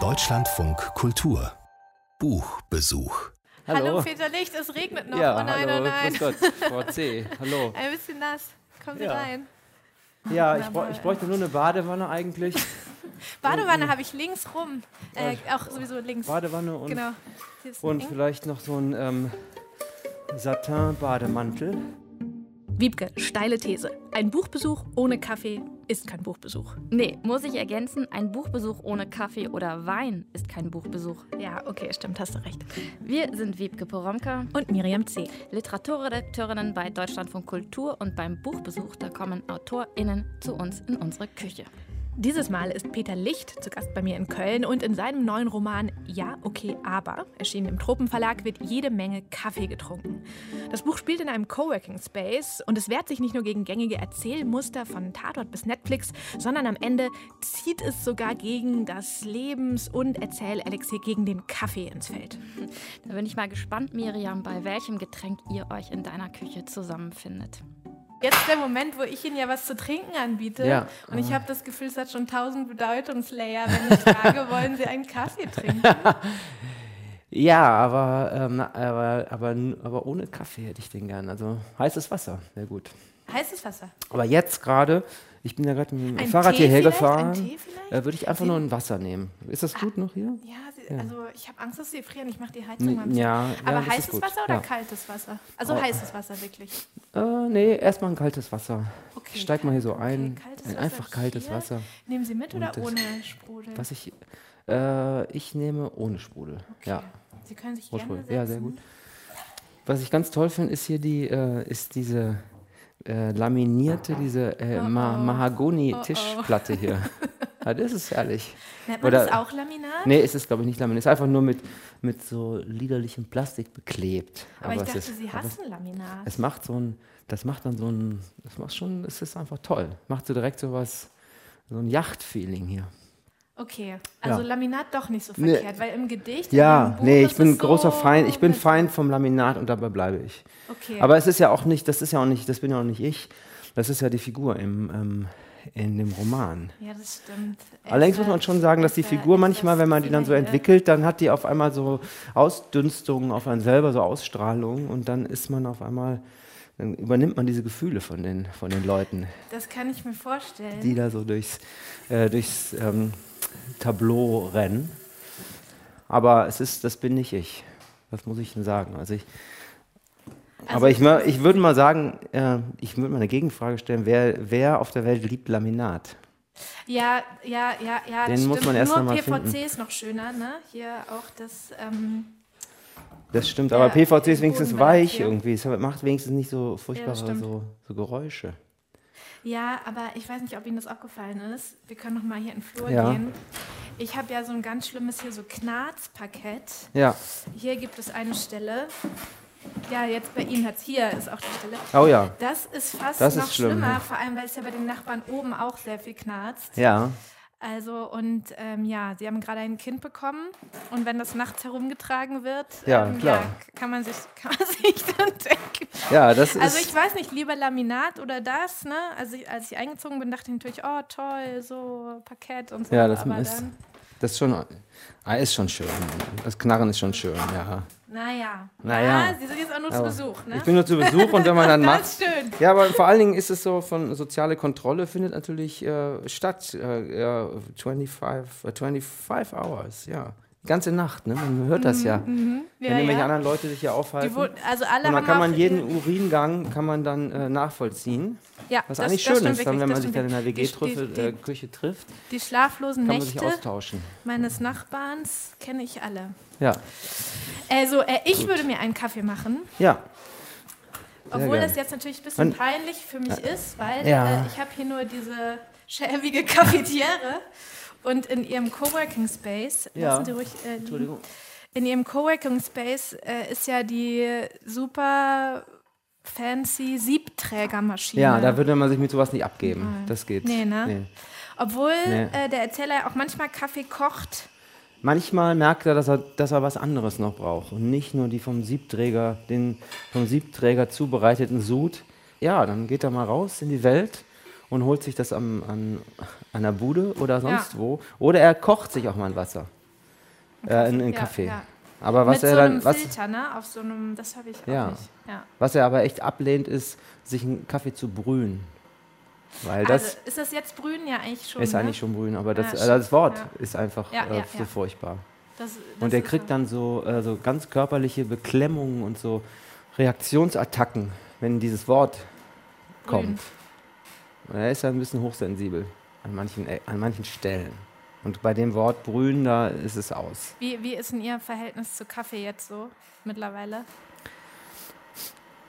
Deutschlandfunk Kultur Buchbesuch Hallo. hallo Peter Licht, es regnet noch. Ja, oh nein, hallo, oh nein. Grüß Gott, Frau C. Hallo. Ein bisschen nass. Kommen Sie Ja. rein. Ja, ich, bräu ich bräuchte nur eine Badewanne eigentlich. Badewanne habe ich links rum. Äh, auch sowieso links. Badewanne und, Genau. Und vielleicht noch so ein ähm, Satin-Bademantel. Wiebke, steile These. Ein Buchbesuch ohne Kaffee ist kein Buchbesuch. Nee, muss ich ergänzen, ein Buchbesuch ohne Kaffee oder Wein ist kein Buchbesuch. Ja, okay, stimmt, hast du recht. Wir sind Wiebke Poromka, Und Miriam C. Literaturredakteurinnen bei Deutschlandfunk Kultur und beim Buchbesuch, da kommen AutorInnen zu uns in unsere Küche. Dieses Mal ist Peter Licht zu Gast bei mir in Köln und in seinem neuen Roman Ja, okay, aber, erschienen im Tropenverlag, wird jede Menge Kaffee getrunken. Das Buch spielt in einem Coworking Space und es wehrt sich nicht nur gegen gängige Erzählmuster von Tatort bis Netflix, sondern am Ende zieht es sogar gegen das Lebens- und Erzählelixier gegen den Kaffee ins Feld. Da bin ich mal gespannt, Miriam, bei welchem Getränk ihr euch in deiner Küche zusammenfindet. Jetzt der Moment, wo ich Ihnen ja was zu trinken anbiete. Ja. Und ich habe das Gefühl, es hat schon tausend Bedeutungslayer, wenn ich frage, wollen Sie einen Kaffee trinken? Ja, aber, ähm, aber, aber, aber ohne Kaffee hätte ich den gern. Also heißes Wasser, sehr gut. Heißes Wasser. Aber jetzt gerade, ich bin ja gerade mit dem Ein Fahrrad Tee hierher gefahren, äh, würde ich einfach nur ein Wasser nehmen. Ist das gut noch hier? Ja, Sie, also ich habe Angst, dass Sie frieren. Ich mache die Heizung mal Ja, bisschen. ja, Aber heißes. Wasser oder ja. kaltes Wasser? Also Oh. heißes Wasser wirklich. Äh, nee, erstmal ein kaltes Wasser. Okay, ich steig mal hier so okay, ein. kaltes ein einfach kaltes hier. Wasser. Nehmen Sie mit oder ohne Sprudel? Was ich, äh, ich nehme ohne Sprudel. Ja, Sie können sich ohne gerne Sprudel. Ja, sehr setzen. gut. Was ich ganz toll finde, ist hier die, äh, ist diese äh, laminierte, diese äh, Oh, Ma oh. Mahagoni-Tischplatte hier. ja, das ist herrlich. Nennt man Oder- das auch Laminat? Nee, ist es glaube ich nicht laminiert. Ist einfach nur mit, mit so liederlichem Plastik beklebt. Aber, ich es dachte, ist, Sie aber es- hassen Laminat. Es macht so ein, das macht dann so ein, das macht schon, es ist einfach toll. Macht so direkt so was, so ein Yacht-Feeling hier. Okay, also Ja. Laminat doch nicht so Nee. verkehrt, weil im Gedicht. Ja, Buch nee, ich ist bin es großer so Feind, ich bin Feind vom Laminat und dabei bleibe ich. Okay. Aber es ist ja auch nicht, das ist ja auch nicht, das bin ja auch nicht ich, das ist ja die Figur im, ähm, in dem Roman. ja, das stimmt. Allerdings muss man schon sagen, dass die Figur manchmal, wenn man die dann so entwickelt, dann hat die auf einmal so Ausdünstungen auf einen selber, so Ausstrahlungen und dann ist man auf einmal, dann übernimmt man diese Gefühle von den, von den Leuten, Das kann ich mir vorstellen. die da so durchs, äh, durchs ähm, Tableau rennen. Aber es ist, das bin nicht ich. Was muss ich denn sagen? Also ich, Also aber ich, ich würde mal sagen, äh, ich würde mal eine Gegenfrage stellen, wer, wer auf der Welt liebt Laminat? Ja, ja, ja, ja. Den muss stimmt. man erst Nur PVC finden. ist noch schöner, ne? Hier auch das. Ähm, Das stimmt, Ja, aber PVC ist wenigstens weich hier. irgendwie. Es macht wenigstens nicht so furchtbare stimmt. so, so Geräusche. ja, aber ich weiß nicht, ob Ihnen das aufgefallen ist. Wir können noch mal hier in den Flur Ja. gehen. Ich habe ja so ein ganz schlimmes hier so Knarzparkett. Ja. Hier gibt es eine Stelle. Ja, jetzt bei Ihnen hat es hier ist auch die Stelle. Oh ja. Das ist fast Das ist noch schlimm, schlimmer, ja. vor allem weil es ja bei den Nachbarn oben auch sehr viel knarzt. Ja. Also und ähm, ja, sie haben gerade ein Kind bekommen und wenn das nachts herumgetragen wird, Ja, ähm, klar. ja, kann man sich kann man sich dann denken. Ja, das Also ist. ich weiß nicht, lieber Laminat oder das, ne? Also ich, als ich eingezogen bin, dachte ich natürlich, oh toll, so Parkett und so. Ja, das aber ist- dann, Das ist schon. Ah, ist schon schön. Das Knarren ist schon schön, ja. naja. Naja. Ja, sie sind jetzt auch nur zu Aber Besuch, ne? Ich bin nur zu Besuch und wenn man dann macht. das ist schön. Ja, aber vor allen Dingen ist es so, von soziale Kontrolle findet natürlich äh, statt. Äh, ja, 25, äh, 25 hours, ja. Ganze Nacht, ne? Man hört das ja. Ja, Wenn irgendwelche ja. anderen Leute sich hier aufhalten. Die, wurden- also alle Und dann haben kann man jeden Uringang kann man dann äh, nachvollziehen. ja, Was das- eigentlich das schön ist, dann, wirklich, wenn man das sich dann in der WG-Küche trifft, Die schlaflosen kann man sich Nächte austauschen. meines Nachbarns kenne ich alle. Ja, Also, äh, ich würde mir einen Kaffee machen, ja. obwohl gern. das jetzt natürlich ein bisschen Und- peinlich für mich ist, weil Ja. äh, ich habe hier nur diese schäbige Cafetiere und in ihrem Coworking Space, Ja. lassen Sie ruhig äh. Entschuldigung. in ihrem Coworking Space äh, ist ja die super fancy Siebträgermaschine. Ja, da würde man sich mit sowas nicht abgeben. Nein. Das geht. Nee, ne? Nee. Obwohl Nee. äh, der Erzähler ja auch manchmal Kaffee kocht. Manchmal merkt er dass, er, dass er was anderes noch braucht und nicht nur die vom Siebträger, den vom Siebträger zubereiteten Sud. Ja, dann geht er mal raus in die Welt und holt sich das am, an, an der Bude oder sonst ja. wo. Oder er kocht sich auch mal ein Wasser. Äh, in, in Kaffee. Ja, aber was Mit er so dann. Was, Filter, ne? Auf so einem, das habe ich auch Ja. nicht. Ja. was er aber echt ablehnt, ist, sich einen Kaffee zu brühen. Weil das also, ist das jetzt Brühen? Ja, eigentlich schon. ist ne? eigentlich schon brühen, aber das, Ja, äh, das Wort ist einfach äh, so furchtbar. Das, das Und er kriegt so. dann so, äh, so ganz körperliche Beklemmungen und so Reaktionsattacken, wenn dieses Wort kommt. Und er ist ja ein bisschen hochsensibel an manchen, E- an manchen Stellen. Und bei dem Wort brühen, da ist es aus. Wie, wie ist denn Ihr Verhältnis zu Kaffee jetzt so mittlerweile?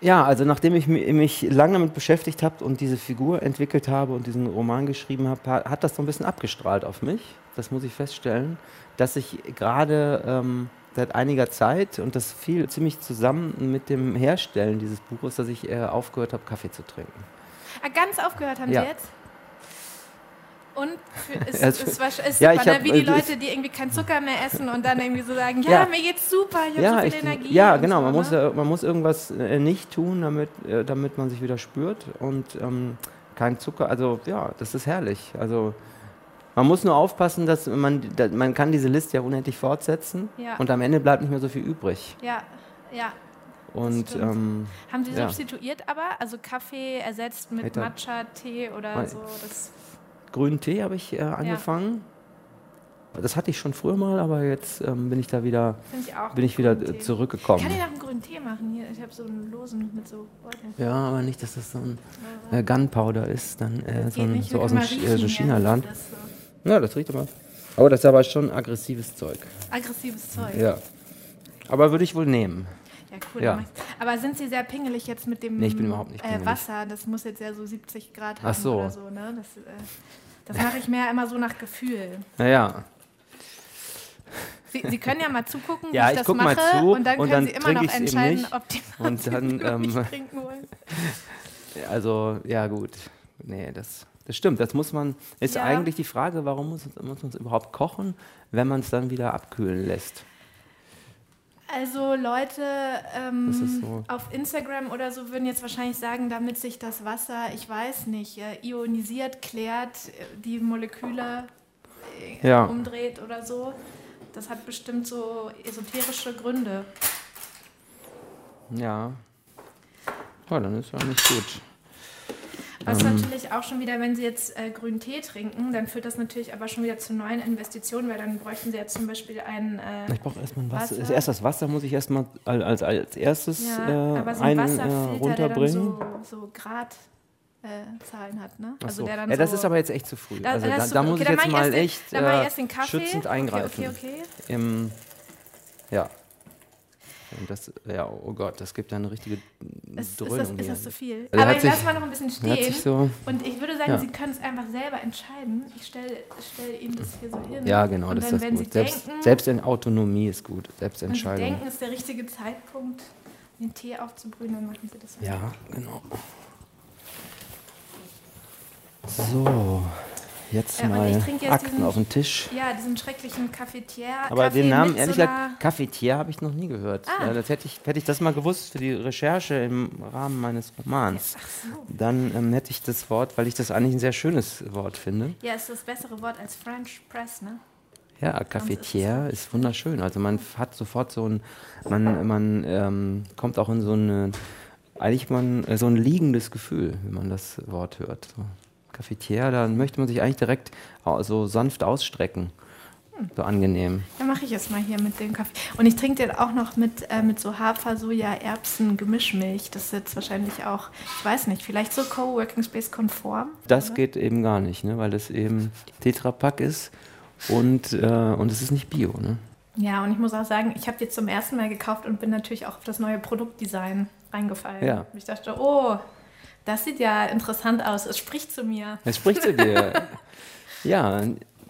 Ja, also nachdem ich mi- mich lange damit beschäftigt habe und diese Figur entwickelt habe und diesen Roman geschrieben habe, ha- hat das so ein bisschen abgestrahlt auf mich. Das muss ich feststellen, dass ich gerade ähm, seit einiger Zeit und das fiel ziemlich zusammen mit dem Herstellen dieses Buches, dass ich äh, aufgehört habe, Kaffee zu trinken. Ah, ganz aufgehört haben Ja. Sie jetzt? Und für, ist, Also, ist, wahrsch- ist ja, super, ne? hab, wie die äh, Leute, die irgendwie keinen Zucker mehr essen und dann irgendwie so sagen, ja, Ja. mir geht's super, ich habe ja, so viel ich, Energie. ja, genau. so, man, muss, ne? äh, man muss irgendwas äh, nicht tun, damit, äh, damit man sich wieder spürt. Und ähm, kein Zucker. Also ja, das ist herrlich. Also man muss nur aufpassen, dass man, da, man kann diese Liste ja unendlich fortsetzen Ja. und am Ende bleibt nicht mehr so viel übrig. Ja, ja. Und ähm, Haben Sie Ja. substituiert aber? Also Kaffee ersetzt mit Hätte- Matcha-Tee oder Nein. so? Das, grünen Tee habe ich äh, angefangen. Das hatte ich schon früher mal, aber jetzt ähm, bin ich da wieder, ich bin ich wieder Tee. zurückgekommen. Ich kann Ihnen auch einen grünen Tee machen. Hier, ich habe so einen losen mit so Beuteln. Ja, aber nicht, dass das so ein äh, Gunpowder ist, dann äh, so, ein, so aus dem können Ch- mal äh, so China-Land. Ja, so Ja, das riecht aber. Aber das ist aber schon aggressives Zeug. aggressives Zeug. Ja. Aber würde ich wohl nehmen. Ja, cool. Ja. Aber sind Sie sehr pingelig jetzt mit dem Nee, ich bin überhaupt nicht äh. Wasser? Das muss jetzt ja so 70 Grad haben Ach so. oder so. Ne? Das, äh, das mache ich mehr immer so nach Gefühl. Naja. Sie, Sie können ja mal zugucken, Ja, wie ich ich das mache. zu und dann und können dann Sie immer noch entscheiden, ob die Und dann, ähm, trinken wollen. Also, ja, gut. Nee, das, das stimmt. Das muss man. Ist Ja. eigentlich die Frage, warum muss, muss man es überhaupt kochen, wenn man es dann wieder abkühlen lässt? Also Leute ähm, so. auf Instagram oder so würden jetzt wahrscheinlich sagen, damit sich das Wasser, ich weiß nicht, äh, ionisiert, klärt, äh, die Moleküle äh, Ja. umdreht oder so. Das hat bestimmt so esoterische Gründe. Ja. Ja, dann ist ja nicht gut. Was Ähm. natürlich auch schon wieder, wenn Sie jetzt äh, grünen Tee trinken, dann führt das natürlich aber schon wieder zu neuen Investitionen, weil dann bräuchten Sie jetzt zum Beispiel ein äh, Ich brauche erstmal ein Wasser. Wasser. Erst das Wasser muss ich erstmal als, als erstes Ja, äh, aber so ein ein, äh, Wasserfilter, der dann runterbringen. so, so Gradzahlen äh, Zahlen hat, ne? Ach so. der dann ja, das so ist aber jetzt echt zu früh. Da- also da, da so- muss okay, ich jetzt mal den- echt äh, schützend eingreifen. Okay, okay, okay. Im, ja. Und das, ja, oh Gott, das gibt ja eine richtige Ist, ist, Dröhnung. das, ist das zu viel? Der Aber ich lasse mal noch ein bisschen stehen. so, Und ich würde sagen, Ja. Sie können es einfach selber entscheiden. Ich stelle stell Ihnen das hier so hin. ja, genau, Und das dann, ist wenn das Sie gut. Selbst, denken, selbst in Autonomie ist gut, wenn Sie Selbstentscheidung. denken, ist der richtige Zeitpunkt, den Tee aufzubrühen, dann machen Sie das. Ja, genau. So, jetzt Äh, mal ich trinke jetzt Akten diesen- auf den Tisch. Ja, diesen schrecklichen Cafetière. Aber Kaffee den Namen, ehrlich so gesagt, Cafetier habe ich noch nie gehört. Ah. Äh, Das hätte ich, hätte ich das mal gewusst für die Recherche im Rahmen meines Romans, Ach so. dann ähm, hätte ich das Wort, weil ich das eigentlich ein sehr schönes Wort finde. Ja, ist das bessere Wort als French Press, ne? Ja, Cafetier ist wunderschön. Also man hat sofort so ein, man, man ähm, kommt auch in so eine, eigentlich man, äh, so ein liegendes Gefühl, wenn man das Wort hört. So. Cafetier, dann möchte man sich eigentlich direkt au- so sanft ausstrecken. So angenehm. Dann mache ich es mal hier mit dem Kaffee. Und ich trinke den auch noch mit, äh, mit so Hafer, Soja, Erbsen, Gemischmilch. Das ist jetzt wahrscheinlich auch, ich weiß nicht, vielleicht so Coworking Space konform. Das oder? geht eben gar nicht, ne? weil das eben Tetrapack ist und, äh, und es ist nicht Bio. Ne? Ja, und ich muss auch sagen, ich habe die zum ersten Mal gekauft und bin natürlich auch auf das neue Produktdesign reingefallen. Ja. Und Ich dachte, oh, das sieht ja interessant aus. Es spricht zu mir. Es spricht zu dir. ja,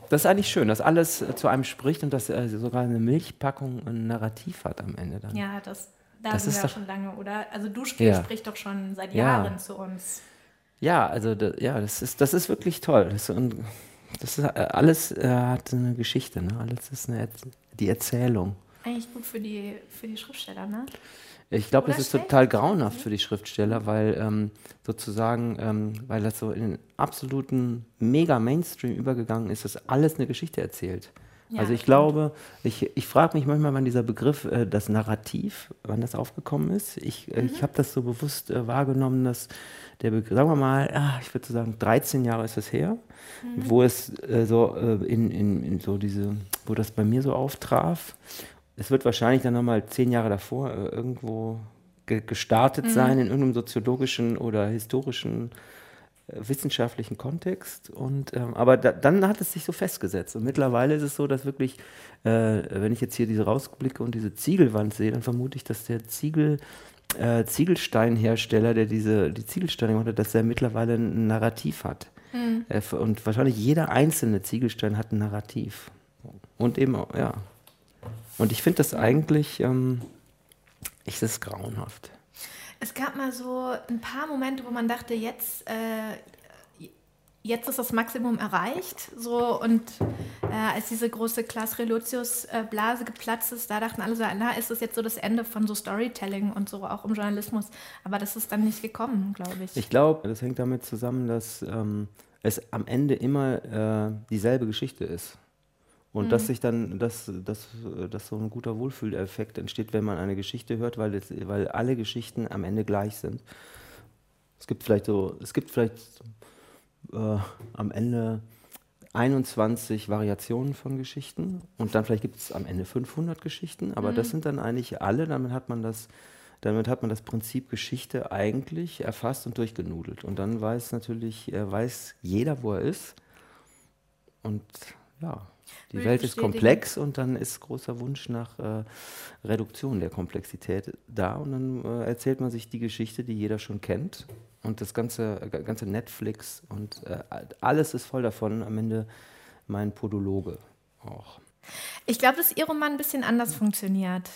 das ist eigentlich schön, dass alles äh, zu einem spricht und dass äh, sogar eine Milchpackung ein Narrativ hat am Ende dann. Ja, das, da Das ist doch- schon lange, oder? Also Duschgel Ja. spricht doch schon seit Ja. Jahren zu uns. Ja, also da, ja, das ist, das ist wirklich toll. Das, und das ist, äh, alles äh, hat eine Geschichte, ne? alles ist eine die Erzählung. Eigentlich gut für die, für die Schriftsteller, ne? Ich glaube, das ist total grauenhaft für die Schriftsteller, weil ähm, sozusagen, ähm, weil das so in den absoluten Mega-Mainstream übergegangen ist, dass alles eine Geschichte erzählt. Ja, also ich stimmt. glaube, ich, ich frage mich manchmal, wann dieser Begriff, äh, das Narrativ, wann das aufgekommen ist. Ich, äh, Mhm. ich habe das so bewusst äh, wahrgenommen, dass der Begriff, sagen wir mal, ah, ich würde so sagen, 13 Jahre ist es her, Mhm. wo es äh, so äh, in, in, in so diese, wo das bei mir so auftraf. Es wird wahrscheinlich dann nochmal zehn Jahre davor äh, irgendwo ge gestartet sein in irgendeinem soziologischen oder historischen äh, wissenschaftlichen Kontext. Und, ähm, aber da, dann hat es sich so festgesetzt. Und mittlerweile ist es so, dass wirklich, äh, wenn ich jetzt hier diese rausblicke und diese Ziegelwand sehe, dann vermute ich, dass der Ziegel, äh, Ziegelsteinhersteller, der diese, die Ziegelsteine gemacht hat, dass er mittlerweile ein Narrativ hat. Äh, f- und wahrscheinlich jeder einzelne Ziegelstein hat ein Narrativ. Und eben auch, ja. Und ich finde das eigentlich, ähm, ich, das ist grauenhaft. Es gab mal so ein paar Momente, wo man dachte, jetzt, äh, jetzt ist das Maximum erreicht. So, und äh, als diese große Klaas Relotius-Blase geplatzt ist, da dachten alle so, na, ist das jetzt so das Ende von so Storytelling und so auch im Journalismus. Aber das ist dann nicht gekommen, glaube ich. Ich glaube, das hängt damit zusammen, dass ähm, es am Ende immer äh, dieselbe Geschichte ist. Und dass sich dann, dass, dass, äh, dass so ein guter Wohlfühleffekt entsteht, wenn man eine Geschichte hört, weil, es, weil alle Geschichten am Ende gleich sind. Es gibt vielleicht so, es gibt vielleicht äh, am Ende 21 Variationen von Geschichten und dann vielleicht gibt es am Ende 500 Geschichten, aber das sind dann eigentlich alle, damit hat man das, damit hat man das Prinzip Geschichte eigentlich erfasst und durchgenudelt. Und dann weiß natürlich, äh, weiß jeder, wo er ist. Und ja, die Will Welt ist komplex und dann ist großer Wunsch nach äh, Reduktion der Komplexität da und dann äh, erzählt man sich die Geschichte, die jeder schon kennt und das ganze, äh, ganze Netflix und äh, alles ist voll davon. Am Ende mein Podologe auch. Ich glaube, dass Ihr Roman ein bisschen anders funktioniert.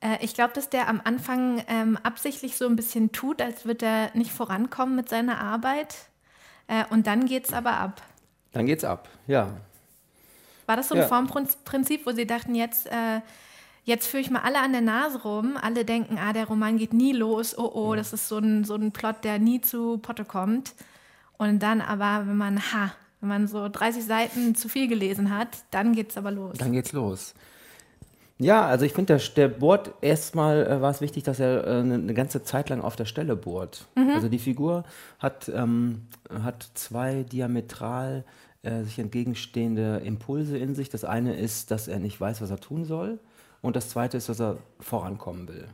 Äh, ich glaube, dass der am Anfang ähm, absichtlich so ein bisschen tut, als würde er nicht vorankommen mit seiner Arbeit. Äh, und dann geht es aber ab. Dann geht's ab, ja. War das so ein Ja. Formprinzip, wo Sie dachten, jetzt, äh, jetzt führe ich mal alle an der Nase rum, alle denken, ah, der Roman geht nie los, oh oh, das ist so ein, so ein Plot, der nie zu Potte kommt. Und dann aber, wenn man, ha, wenn man so 30 Seiten zu viel gelesen hat, dann geht es aber los. Dann geht's los. Ja, also ich finde, der, der bohrt erstmal äh, war es wichtig, dass er äh, eine, eine ganze Zeit lang auf der Stelle bohrt. Also die Figur hat, ähm, hat zwei diametral äh, sich entgegenstehende Impulse in sich. Das eine ist, dass er nicht weiß, was er tun soll. Und das zweite ist, dass er vorankommen will.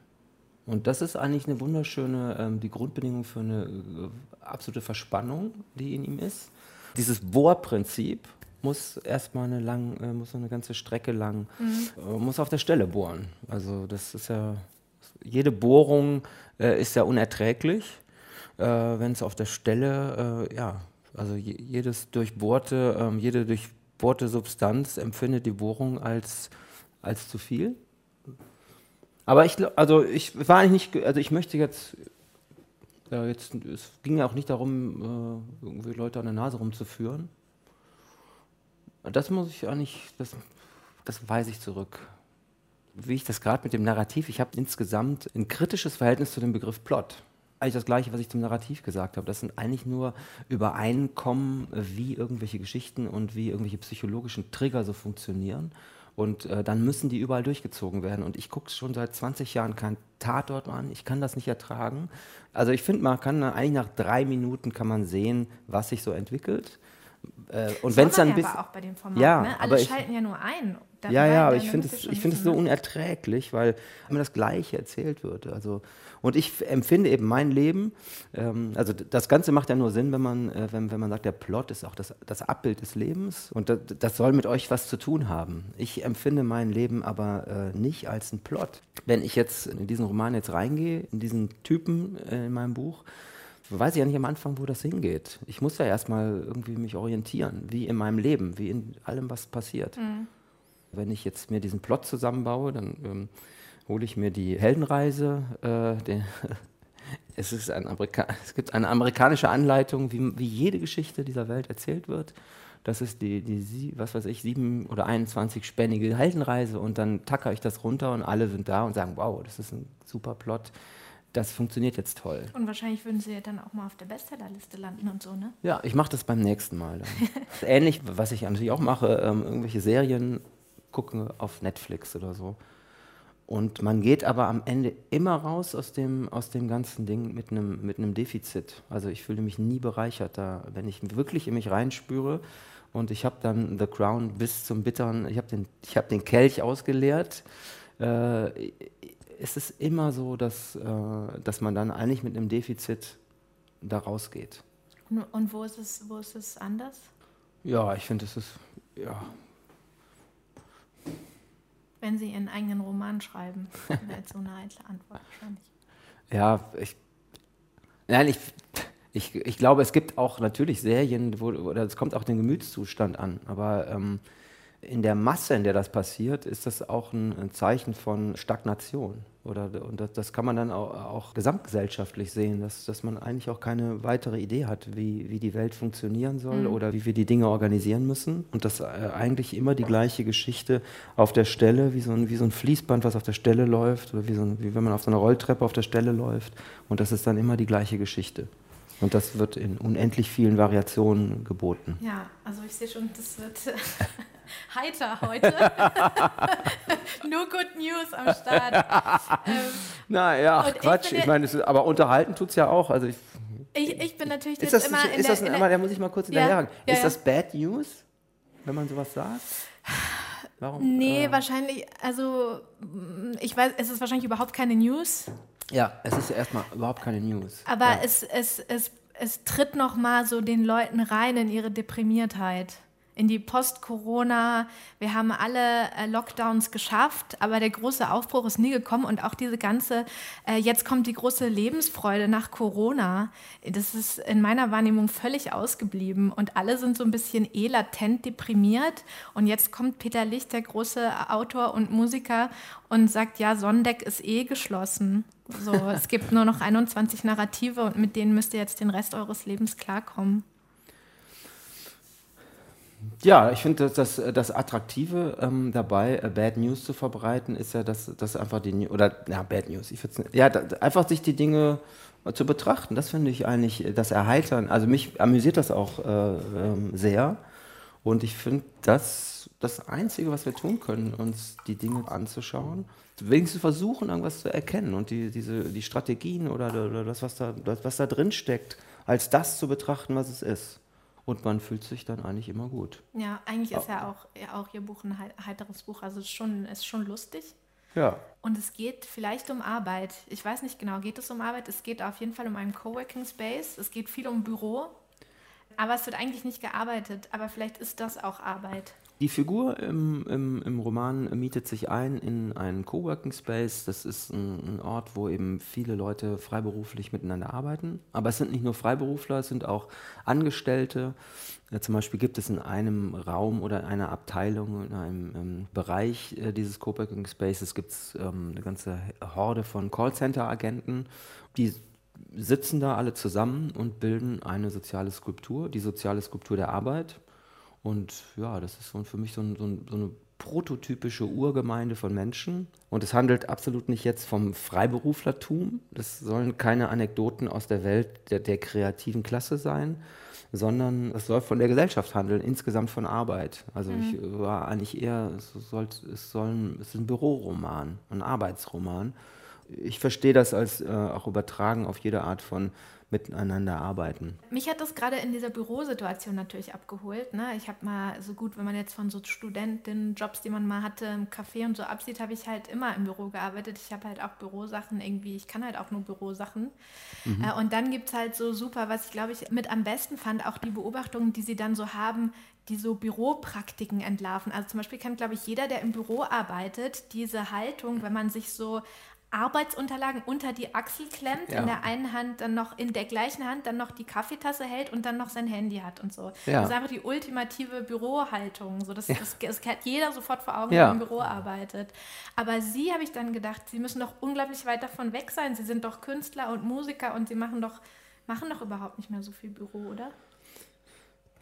Und das ist eigentlich eine wunderschöne, ähm, die Grundbedingung für eine äh, absolute Verspannung, die in ihm ist. Dieses Bohrprinzip muss erstmal eine lang, äh, muss eine ganze Strecke lang, äh, muss auf der Stelle bohren. Also das ist ja, jede Bohrung äh, ist ja unerträglich, äh, wenn es auf der Stelle, ja, also je, jedes durchbohrte, ähm, jede durchbohrte Substanz empfindet die Bohrung als, als zu viel. Aber ich, also ich war nicht, also ich möchte jetzt, ja, jetzt, es ging ja auch nicht darum, äh, irgendwie Leute an der Nase rumzuführen. Das muss ich eigentlich, das, das weise ich zurück. Wie ich das gerade mit dem Narrativ, ich habe insgesamt ein kritisches Verhältnis zu dem Begriff Plot. Eigentlich das Gleiche, was ich zum Narrativ gesagt habe. Das sind eigentlich nur Übereinkommen, wie irgendwelche Geschichten und wie irgendwelche psychologischen Trigger so funktionieren. Und äh, dann müssen die überall durchgezogen werden. Und ich gucke schon seit 20 Jahren kein Tatort an. Ich kann das nicht ertragen. Also ich finde, man kann eigentlich nach drei Minuten kann man sehen, was sich so entwickelt. Äh, und wenn es dann aber auch bei dem Format, Ja, ne? Alle ich- schalten ja nur ein. Da- ja, ja, aber ich finde es, ich finde es so ne? unerträglich, weil immer das Gleiche erzählt wird. Also, und ich empfinde eben mein Leben, ähm, also das Ganze macht ja nur Sinn, wenn man, äh, wenn, wenn man sagt, der Plot ist auch das, das Abbild des Lebens und das, das soll mit euch was zu tun haben. Ich empfinde mein Leben aber äh, nicht als ein Plot. Wenn ich jetzt in diesen Roman jetzt reingehe, in diesen Typen äh, in meinem Buch, weiß ich ja nicht am Anfang, wo das hingeht. Ich muss ja erstmal irgendwie mich orientieren, wie in meinem Leben, wie in allem, was passiert. Wenn ich jetzt mir diesen Plot zusammenbaue, dann ähm, hole ich mir die Heldenreise. Äh, den es, ist ein Amerika es gibt eine amerikanische Anleitung, wie, wie jede Geschichte dieser Welt erzählt wird. das ist die, die, was weiß ich, sieben oder 21-spännige Heldenreise und dann tacker ich das runter und alle sind da und sagen, wow, das ist ein super Plot. Das funktioniert jetzt toll. Und wahrscheinlich würden sie ja dann auch mal auf der Bestsellerliste landen und so, ne? Ja, ich mache das beim nächsten Mal. Ähnlich, was ich natürlich auch mache, ähm, irgendwelche Serien gucken auf Netflix oder so. Und man geht aber am Ende immer raus aus dem, aus dem ganzen Ding mit einem mit Defizit. Also ich fühle mich nie bereichert da, wenn ich wirklich in mich reinspüre. Und ich habe dann The Crown bis zum Bitteren, ich habe den, hab den Kelch ausgeleert. Äh, es ist immer so, dass, äh, dass man dann eigentlich mit einem Defizit da rausgeht. Und wo ist es, wo ist es anders? Ja, ich finde, es ist, ja, wenn Sie Ihren eigenen Roman schreiben, wäre so eine eitle Antwort wahrscheinlich. Ja, ich. Nein, ich, ich, ich glaube, es gibt auch natürlich Serien, wo, oder es kommt auch den Gemütszustand an. Aber ähm, in der Masse, in der das passiert, ist das auch ein, ein Zeichen von Stagnation. Oder, und das, das kann man dann auch, auch, gesamtgesellschaftlich sehen, dass, dass man eigentlich auch keine weitere Idee hat, wie, wie die Welt funktionieren soll mhm. oder wie wir die Dinge organisieren müssen. Und dass äh, eigentlich immer die gleiche Geschichte auf der Stelle, wie so, ein, wie so ein Fließband, was auf der Stelle läuft, oder wie, so ein, wie wenn man auf so einer Rolltreppe auf der Stelle läuft. Und das ist dann immer die gleiche Geschichte. Und das wird in unendlich vielen Variationen geboten. Ja, also ich sehe schon, das wird heiter heute. Nur Good News am Start. Ähm, naja, Quatsch. Ich, ich meine, aber unterhalten tut es ja auch. Also ich, ich, ich bin natürlich ist das, immer ist in das der, ein, der, da muss ich mal kurz hinterher ja, ja, Ist das Bad News, wenn man sowas sagt? Warum? Nee, äh, wahrscheinlich, also ich weiß, es ist wahrscheinlich überhaupt keine News. Ja, es ist erstmal überhaupt keine News. Aber ja. es, es, es, es tritt noch mal so den Leuten rein in ihre Deprimiertheit in die Post-Corona. Wir haben alle äh, Lockdowns geschafft, aber der große Aufbruch ist nie gekommen und auch diese ganze, äh, jetzt kommt die große Lebensfreude nach Corona, das ist in meiner Wahrnehmung völlig ausgeblieben und alle sind so ein bisschen eh latent deprimiert und jetzt kommt Peter Licht, der große Autor und Musiker und sagt, ja, Sondeck ist eh geschlossen. So, es gibt nur noch 21 Narrative und mit denen müsst ihr jetzt den Rest eures Lebens klarkommen. Ja, ich finde, das, das, das Attraktive ähm, dabei, äh, Bad News zu verbreiten, ist ja, dass, dass einfach die, oder, ja, Bad News, ich ja, da, einfach sich die Dinge äh, zu betrachten, das finde ich eigentlich, äh, das Erheitern, also mich amüsiert das auch äh, ähm, sehr. Und ich finde, das das Einzige, was wir tun können, uns die Dinge anzuschauen, wenigstens versuchen, irgendwas zu erkennen und die, diese, die Strategien oder, oder das, was da, das, was da drin steckt, als das zu betrachten, was es ist und man fühlt sich dann eigentlich immer gut. Ja, eigentlich ist ja auch, ja auch Ihr Buch ein heiteres Buch, also ist schon, ist schon lustig. Ja. Und es geht vielleicht um Arbeit. Ich weiß nicht genau, geht es um Arbeit? Es geht auf jeden Fall um einen Coworking Space. Es geht viel um Büro. Aber es wird eigentlich nicht gearbeitet. Aber vielleicht ist das auch Arbeit. Die Figur im, im, im, Roman mietet sich ein in einen Coworking Space. Das ist ein, ein, Ort, wo eben viele Leute freiberuflich miteinander arbeiten. Aber es sind nicht nur Freiberufler, es sind auch Angestellte. Ja, zum Beispiel gibt es in einem Raum oder in einer Abteilung, in einem ähm, Bereich äh, dieses Coworking Spaces gibt es ähm, eine ganze Horde von Callcenter-Agenten, die sitzen da alle zusammen und bilden eine soziale Skulptur, die soziale Skulptur der Arbeit. Und ja, das ist so für mich so, ein, so, ein, so eine prototypische Urgemeinde von Menschen. Und es handelt absolut nicht jetzt vom Freiberuflertum. Das sollen keine Anekdoten aus der Welt der, der kreativen Klasse sein, sondern es soll von der Gesellschaft handeln, insgesamt von Arbeit. Also mhm. ich war eigentlich eher, es, soll, es, soll, es ist ein Büroroman, ein Arbeitsroman. Ich verstehe das als äh, auch übertragen auf jede Art von miteinander arbeiten. Mich hat das gerade in dieser Bürosituation natürlich abgeholt. Ne? Ich habe mal so gut, wenn man jetzt von so Studentinnen-Jobs, die man mal hatte, im Café und so absieht, habe ich halt immer im Büro gearbeitet. Ich habe halt auch Bürosachen irgendwie, ich kann halt auch nur Bürosachen. Mhm. Äh, und dann gibt es halt so super, was ich glaube ich mit am besten fand, auch die Beobachtungen, die sie dann so haben, die so Büropraktiken entlarven. Also zum Beispiel kennt, glaube ich, jeder, der im Büro arbeitet, diese Haltung, wenn man sich so Arbeitsunterlagen unter die Achsel klemmt, ja. in der einen Hand dann noch, in der gleichen Hand dann noch die Kaffeetasse hält und dann noch sein Handy hat und so. Ja. Das ist einfach die ultimative Bürohaltung. So, das, ja. das, das, hat jeder sofort vor Augen, der im Büro arbeitet. Aber sie, habe ich dann gedacht, sie müssen doch unglaublich weit davon weg sein. Sie sind doch Künstler und Musiker und sie machen doch, machen doch überhaupt nicht mehr so viel Büro, oder?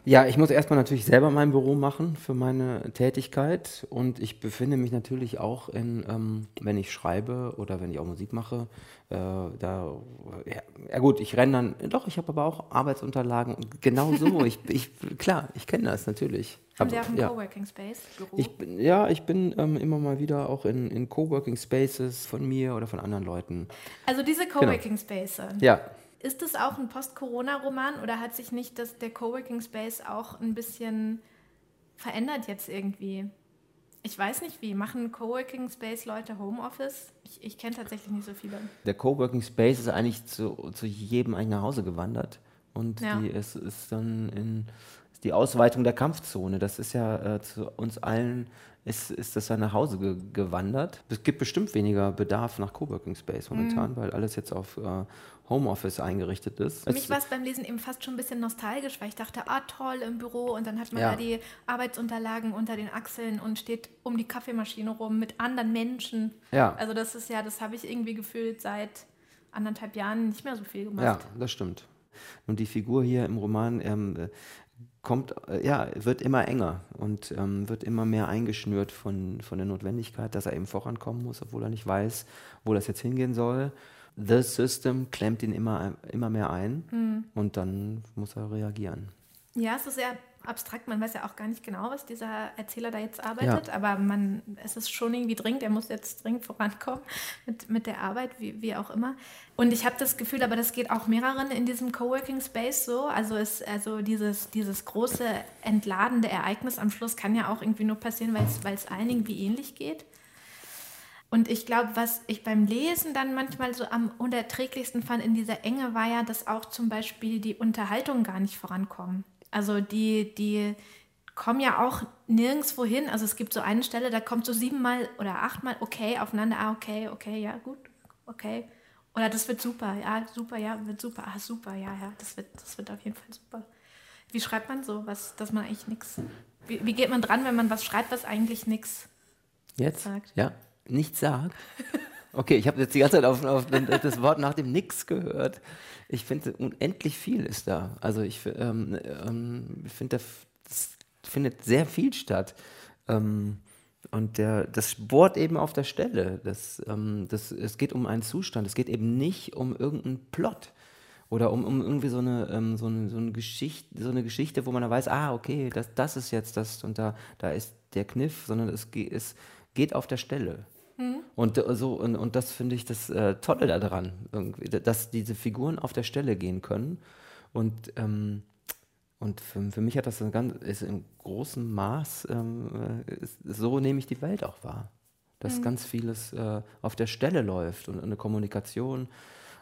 Ja, ich muss erstmal natürlich selber mein Büro machen für meine Tätigkeit und ich befinde mich natürlich auch in, ähm, wenn ich schreibe oder wenn ich auch Musik mache, äh, da, ja, ja, gut, ich renne dann, doch, ich habe aber auch Arbeitsunterlagen, genau so, ich, ich, klar, ich kenne das natürlich. Haben Sie auch einen ja. Coworking Space? Büro? Ich bin, ja, ich bin ähm, immer mal wieder auch in, in Coworking Spaces von mir oder von anderen Leuten. also diese Coworking Spaces. Ja, Ist es auch ein Post-Corona-Roman oder hat sich nicht das, der Coworking Space auch ein bisschen verändert jetzt irgendwie? Ich weiß nicht wie. Machen Coworking Space Leute Homeoffice? Ich, ich kenne tatsächlich nicht so viele. der Coworking Space ist eigentlich zu, zu jedem eigentlich nach Hause gewandert. Und Ja. die, es ist dann in, die Ausweitung der Kampfzone. Das ist ja äh, zu uns allen, ist, ist das ja nach Hause ge gewandert. Es gibt bestimmt weniger Bedarf nach Coworking Space momentan, weil alles jetzt auf äh, Homeoffice eingerichtet ist. Für mich war es beim Lesen eben fast schon ein bisschen nostalgisch, weil ich dachte, ah toll im Büro und dann hat man Ja. da die Arbeitsunterlagen unter den Achseln und steht um die Kaffeemaschine rum mit anderen Menschen. Ja. Also das ist ja, das habe ich irgendwie gefühlt seit anderthalb Jahren nicht mehr so viel Ja, gemacht. das stimmt. Und die Figur hier im Roman ähm, äh, kommt, äh, ja, wird immer enger und ähm, wird immer mehr eingeschnürt von, von der Notwendigkeit, dass er eben vorankommen muss, obwohl er nicht weiß, wo das jetzt hingehen soll. The System klemmt ihn immer, immer mehr ein und dann muss er reagieren. Ja, es ist sehr abstrakt. Man weiß ja auch gar nicht genau, was dieser Erzähler da jetzt arbeitet, aber man, es ist schon irgendwie dringend. Er muss jetzt dringend vorankommen mit, mit der Arbeit, wie, wie auch immer. Und ich habe das Gefühl, aber das geht auch mehreren in diesem Coworking Space so. Also, es, also dieses, dieses große entladende Ereignis am Schluss kann ja auch irgendwie nur passieren, weil es allen irgendwie ähnlich geht. Und ich glaube, was ich beim Lesen dann manchmal so am unerträglichsten fand in dieser Enge, war ja, dass auch zum Beispiel die Unterhaltungen gar nicht vorankommen. Also die, die kommen ja auch nirgendwo hin. Also es gibt so eine Stelle, da kommt so siebenmal oder achtmal okay aufeinander. Ah, okay, okay, ja, gut, okay. Oder das wird super, ja, super, ja, wird super. Ah, super, ja, ja, das wird, das wird auf jeden Fall super. Wie schreibt man so was, dass man eigentlich nichts. Wie, wie geht man dran, wenn man was schreibt, was eigentlich nichts Jetzt? Sagt. Ja, nichts sagt. Okay, ich habe jetzt die ganze Zeit auf, auf das Wort nach dem Nix gehört. Ich finde, unendlich viel ist da. Also ich ähm, ähm, finde, da das findet sehr viel statt. Ähm, und der, das bohrt eben auf der Stelle. Das, ähm, das, es geht um einen Zustand. Es geht eben nicht um irgendeinen Plot. Oder um, um irgendwie so eine, ähm, so, eine, so, eine Geschichte, so eine Geschichte, wo man dann weiß, ah, okay, das, das ist jetzt das und da, da ist der Kniff, sondern es, ge es geht auf der Stelle. Und, äh, so, und, und das finde ich das äh, Tolle daran, irgendwie, da- dass diese Figuren auf der Stelle gehen können. Und, ähm, und für, für mich hat das ein ganz, ist im großen Maß, ähm, äh, ist, so nehme ich die Welt auch wahr. Dass ganz vieles äh, auf der Stelle läuft und eine Kommunikation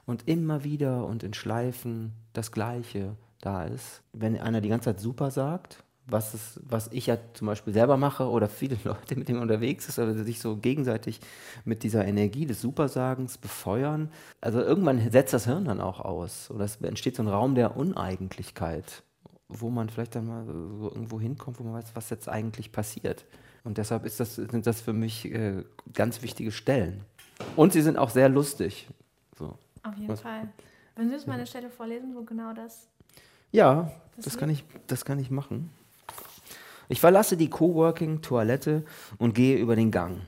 und immer wieder und in Schleifen das Gleiche da ist. Wenn einer die ganze Zeit super sagt, was, es, was ich ja zum Beispiel selber mache oder viele Leute, mit denen man unterwegs ist, oder sich so gegenseitig mit dieser Energie des Supersagens befeuern. Also irgendwann setzt das Hirn dann auch aus. Oder es entsteht so ein Raum der Uneigentlichkeit, wo man vielleicht dann mal so irgendwo hinkommt, wo man weiß, was jetzt eigentlich passiert. Und deshalb ist das, sind das für mich äh, ganz wichtige Stellen. Und sie sind auch sehr lustig. So. Auf jeden Was- Fall. Würden Sie uns mal eine Stelle vorlesen, wo genau das. Ja, Das das kann, ich, das kann ich machen. Ich verlasse die Coworking-Toilette und gehe über den Gang.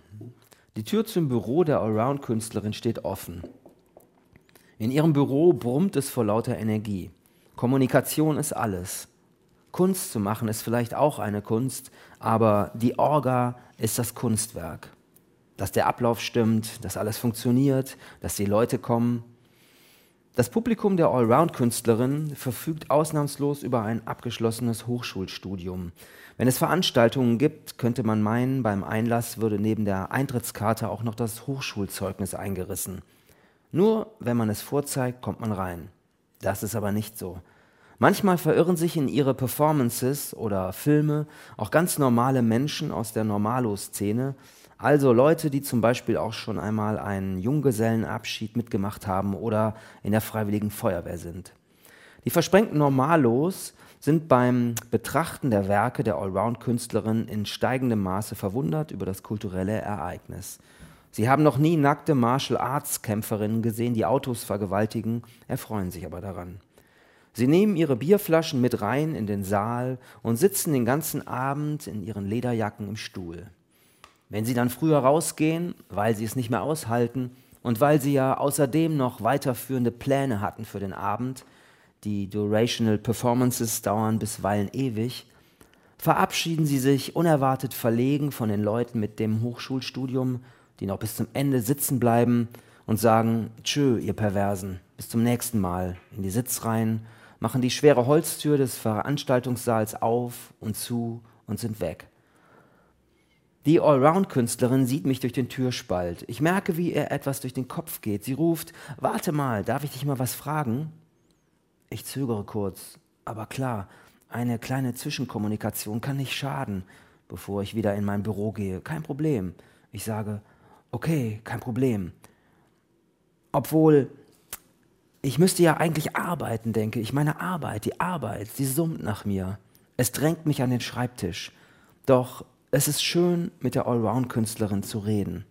Die Tür zum Büro der Allround-Künstlerin steht offen. In ihrem Büro brummt es vor lauter Energie. Kommunikation ist alles. Kunst zu machen ist vielleicht auch eine Kunst, aber die Orga ist das Kunstwerk. Dass der Ablauf stimmt, dass alles funktioniert, dass die Leute kommen, das Publikum der Allround-Künstlerin verfügt ausnahmslos über ein abgeschlossenes Hochschulstudium. Wenn es Veranstaltungen gibt, könnte man meinen, beim Einlass würde neben der Eintrittskarte auch noch das Hochschulzeugnis eingerissen. Nur wenn man es vorzeigt, kommt man rein. Das ist aber nicht so. Manchmal verirren sich in ihre Performances oder Filme auch ganz normale Menschen aus der Normalo-Szene, also Leute, die zum Beispiel auch schon einmal einen Junggesellenabschied mitgemacht haben oder in der Freiwilligen Feuerwehr sind. Die versprengten Normalos sind beim Betrachten der Werke der Allround-Künstlerin in steigendem Maße verwundert über das kulturelle Ereignis. Sie haben noch nie nackte Martial-Arts-Kämpferinnen gesehen, die Autos vergewaltigen, erfreuen sich aber daran. Sie nehmen ihre Bierflaschen mit rein in den Saal und sitzen den ganzen Abend in ihren Lederjacken im Stuhl. Wenn sie dann früher rausgehen, weil sie es nicht mehr aushalten und weil sie ja außerdem noch weiterführende Pläne hatten für den Abend, die Durational Performances dauern bisweilen ewig, verabschieden sie sich unerwartet verlegen von den Leuten mit dem Hochschulstudium, die noch bis zum Ende sitzen bleiben und sagen, tschö, ihr Perversen, bis zum nächsten Mal, in die Sitzreihen machen die schwere Holztür des Veranstaltungssaals auf und zu und sind weg. Die Allround-Künstlerin sieht mich durch den Türspalt. Ich merke, wie ihr etwas durch den Kopf geht. Sie ruft, warte mal, darf ich dich mal was fragen? Ich zögere kurz, aber klar, eine kleine Zwischenkommunikation kann nicht schaden, bevor ich wieder in mein Büro gehe. Kein Problem. Ich sage, okay, kein Problem. Obwohl ich müsste ja eigentlich arbeiten, denke ich. Meine Arbeit, die Arbeit, sie summt nach mir. Es drängt mich an den Schreibtisch. Doch es ist schön, mit der Allround-Künstlerin zu reden.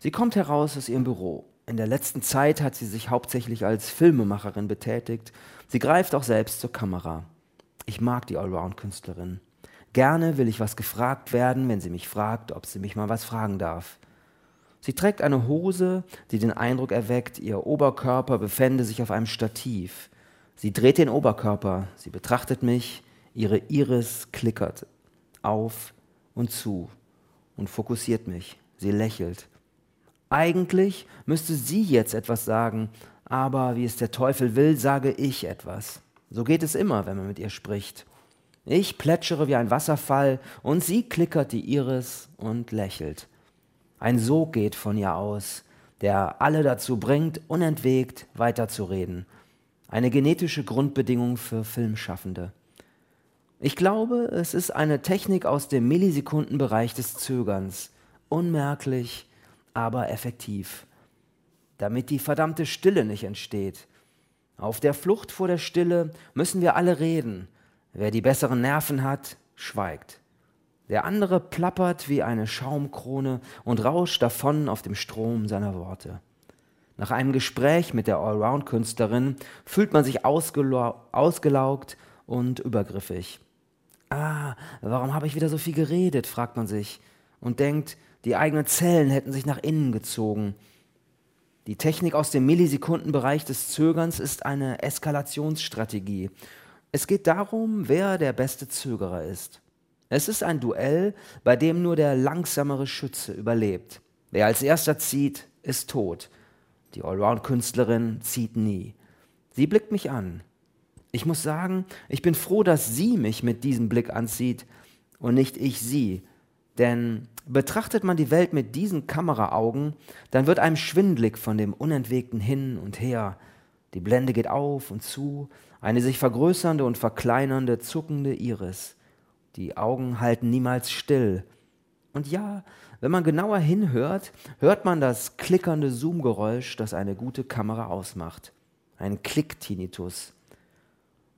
Sie kommt heraus aus ihrem Büro. In der letzten Zeit hat sie sich hauptsächlich als Filmemacherin betätigt. Sie greift auch selbst zur Kamera. Ich mag die Allround-Künstlerin. Gerne will ich was gefragt werden, wenn sie mich fragt, ob sie mich mal was fragen darf. Sie trägt eine Hose, die den Eindruck erweckt, ihr Oberkörper befände sich auf einem Stativ. Sie dreht den Oberkörper, sie betrachtet mich, ihre Iris klickert auf und zu und fokussiert mich. Sie lächelt. Eigentlich müsste sie jetzt etwas sagen, aber wie es der Teufel will, sage ich etwas. So geht es immer, wenn man mit ihr spricht. Ich plätschere wie ein Wasserfall und sie klickert die Iris und lächelt. Ein Sog geht von ihr aus, der alle dazu bringt, unentwegt weiterzureden. Eine genetische Grundbedingung für Filmschaffende. Ich glaube, es ist eine Technik aus dem Millisekundenbereich des Zögerns. Unmerklich, aber effektiv. Damit die verdammte Stille nicht entsteht. Auf der Flucht vor der Stille müssen wir alle reden. Wer die besseren Nerven hat, schweigt. Der andere plappert wie eine Schaumkrone und rauscht davon auf dem Strom seiner Worte. Nach einem Gespräch mit der Allround-Künstlerin fühlt man sich ausgelaugt und übergriffig. Ah, warum habe ich wieder so viel geredet, fragt man sich und denkt, die eigenen Zellen hätten sich nach innen gezogen. Die Technik aus dem Millisekundenbereich des Zögerns ist eine Eskalationsstrategie. Es geht darum, wer der beste Zögerer ist. Es ist ein Duell, bei dem nur der langsamere Schütze überlebt. Wer als erster zieht, ist tot. Die Allround-Künstlerin zieht nie. Sie blickt mich an. Ich muss sagen, ich bin froh, dass sie mich mit diesem Blick anzieht und nicht ich sie. Denn betrachtet man die Welt mit diesen Kameraaugen, dann wird einem schwindlig von dem unentwegten Hin und Her. Die Blende geht auf und zu, eine sich vergrößernde und verkleinernde, zuckende Iris. Die Augen halten niemals still. Und ja, wenn man genauer hinhört, hört man das klickernde Zoomgeräusch, das eine gute Kamera ausmacht. Ein Klick-Tinnitus.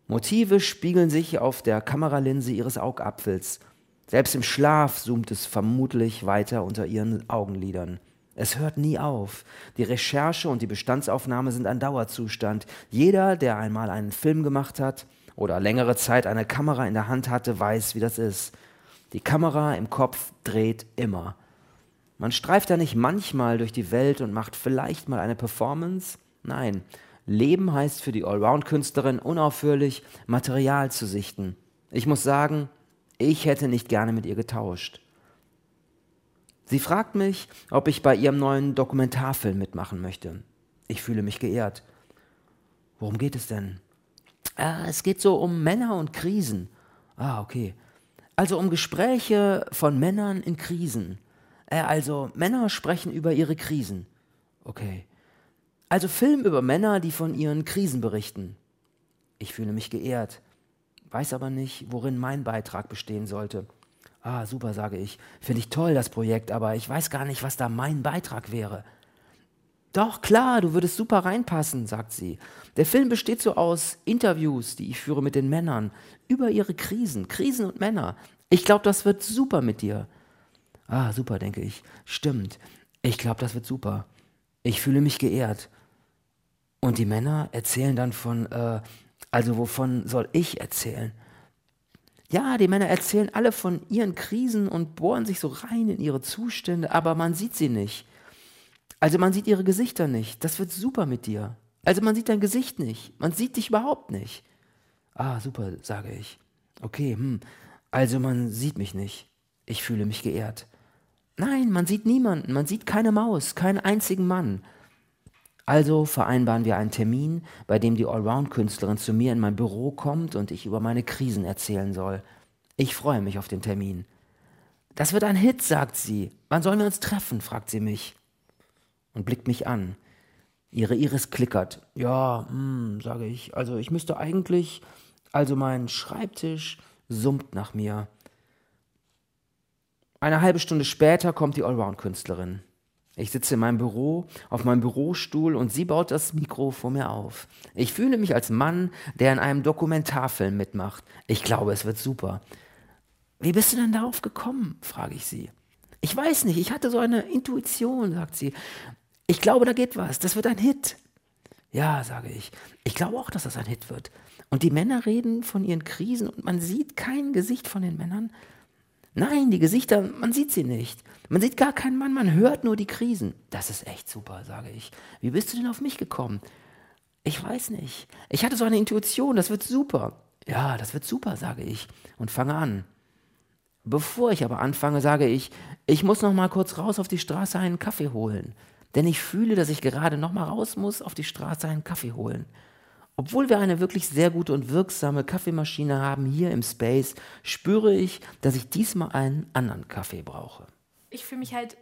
Motive spiegeln sich auf der Kameralinse ihres Augapfels. Selbst im Schlaf zoomt es vermutlich weiter unter ihren Augenlidern. Es hört nie auf. Die Recherche und die Bestandsaufnahme sind ein Dauerzustand. Jeder, der einmal einen Film gemacht hat, oder längere Zeit eine Kamera in der Hand hatte, weiß, wie das ist. Die Kamera im Kopf dreht immer. Man streift da nicht manchmal durch die Welt und macht vielleicht mal eine Performance. Nein, Leben heißt für die Allround-Künstlerin unaufhörlich, Material zu sichten. Ich muss sagen, ich hätte nicht gerne mit ihr getauscht. Sie fragt mich, ob ich bei ihrem neuen Dokumentarfilm mitmachen möchte. Ich fühle mich geehrt. Worum geht es denn? Äh, es geht so um Männer und Krisen. Ah, okay. Also um Gespräche von Männern in Krisen. Äh, also Männer sprechen über ihre Krisen. Okay. Also Film über Männer, die von ihren Krisen berichten. Ich fühle mich geehrt, weiß aber nicht, worin mein Beitrag bestehen sollte. Ah, super, sage ich. Finde ich toll, das Projekt, aber ich weiß gar nicht, was da mein Beitrag wäre. Doch, klar, du würdest super reinpassen, sagt sie. Der Film besteht so aus Interviews, die ich führe mit den Männern, über ihre Krisen, Krisen und Männer. Ich glaube, das wird super mit dir. Ah, super, denke ich. Stimmt. Ich glaube, das wird super. Ich fühle mich geehrt. Und die Männer erzählen dann von, äh, Also wovon soll ich erzählen? Ja, die Männer erzählen alle von ihren Krisen und bohren sich so rein in ihre Zustände, aber man sieht sie nicht. Also man sieht ihre Gesichter nicht. Das wird super mit dir. Also man sieht dein Gesicht nicht. Man sieht dich überhaupt nicht. Ah, super, sage ich. Okay, hm. Also man sieht mich nicht. Ich fühle mich geehrt. Nein, man sieht niemanden. Man sieht keine Maus, keinen einzigen Mann. Also vereinbaren wir einen Termin, bei dem die Allround-Künstlerin zu mir in mein Büro kommt und ich über meine Krisen erzählen soll. Ich freue mich auf den Termin. Das wird ein Hit, sagt sie. Wann sollen wir uns treffen? fragt sie mich und blickt mich an. Ihre Iris klickert. Ja, hm, sage ich. Also ich müsste eigentlich. Also mein Schreibtisch summt nach mir. Eine halbe Stunde später kommt die Allround-Künstlerin. Ich sitze in meinem Büro, auf meinem Bürostuhl und sie baut das Mikro vor mir auf. Ich fühle mich als Mann, der in einem Dokumentarfilm mitmacht. Ich glaube, es wird super. Wie bist du denn darauf gekommen? frage ich sie. Ich weiß nicht, ich hatte so eine Intuition, sagt sie. Ich glaube, da geht was, das wird ein Hit. Ja, sage ich. Ich glaube auch, dass das ein Hit wird. Und die Männer reden von ihren Krisen und man sieht kein Gesicht von den Männern. Nein, die Gesichter, man sieht sie nicht. Man sieht gar keinen Mann, man hört nur die Krisen. Das ist echt super, sage ich. Wie bist du denn auf mich gekommen? Ich weiß nicht. Ich hatte so eine Intuition, das wird super. Ja, das wird super, sage ich und fange an. Bevor ich aber anfange, sage ich, ich muss noch mal kurz raus auf die Straße einen Kaffee holen, denn ich fühle, dass ich gerade noch mal raus muss auf die Straße einen Kaffee holen. Obwohl wir eine wirklich sehr gute und wirksame Kaffeemaschine haben hier im Space, spüre ich, dass ich diesmal einen anderen Kaffee brauche. Ich fühle mich halt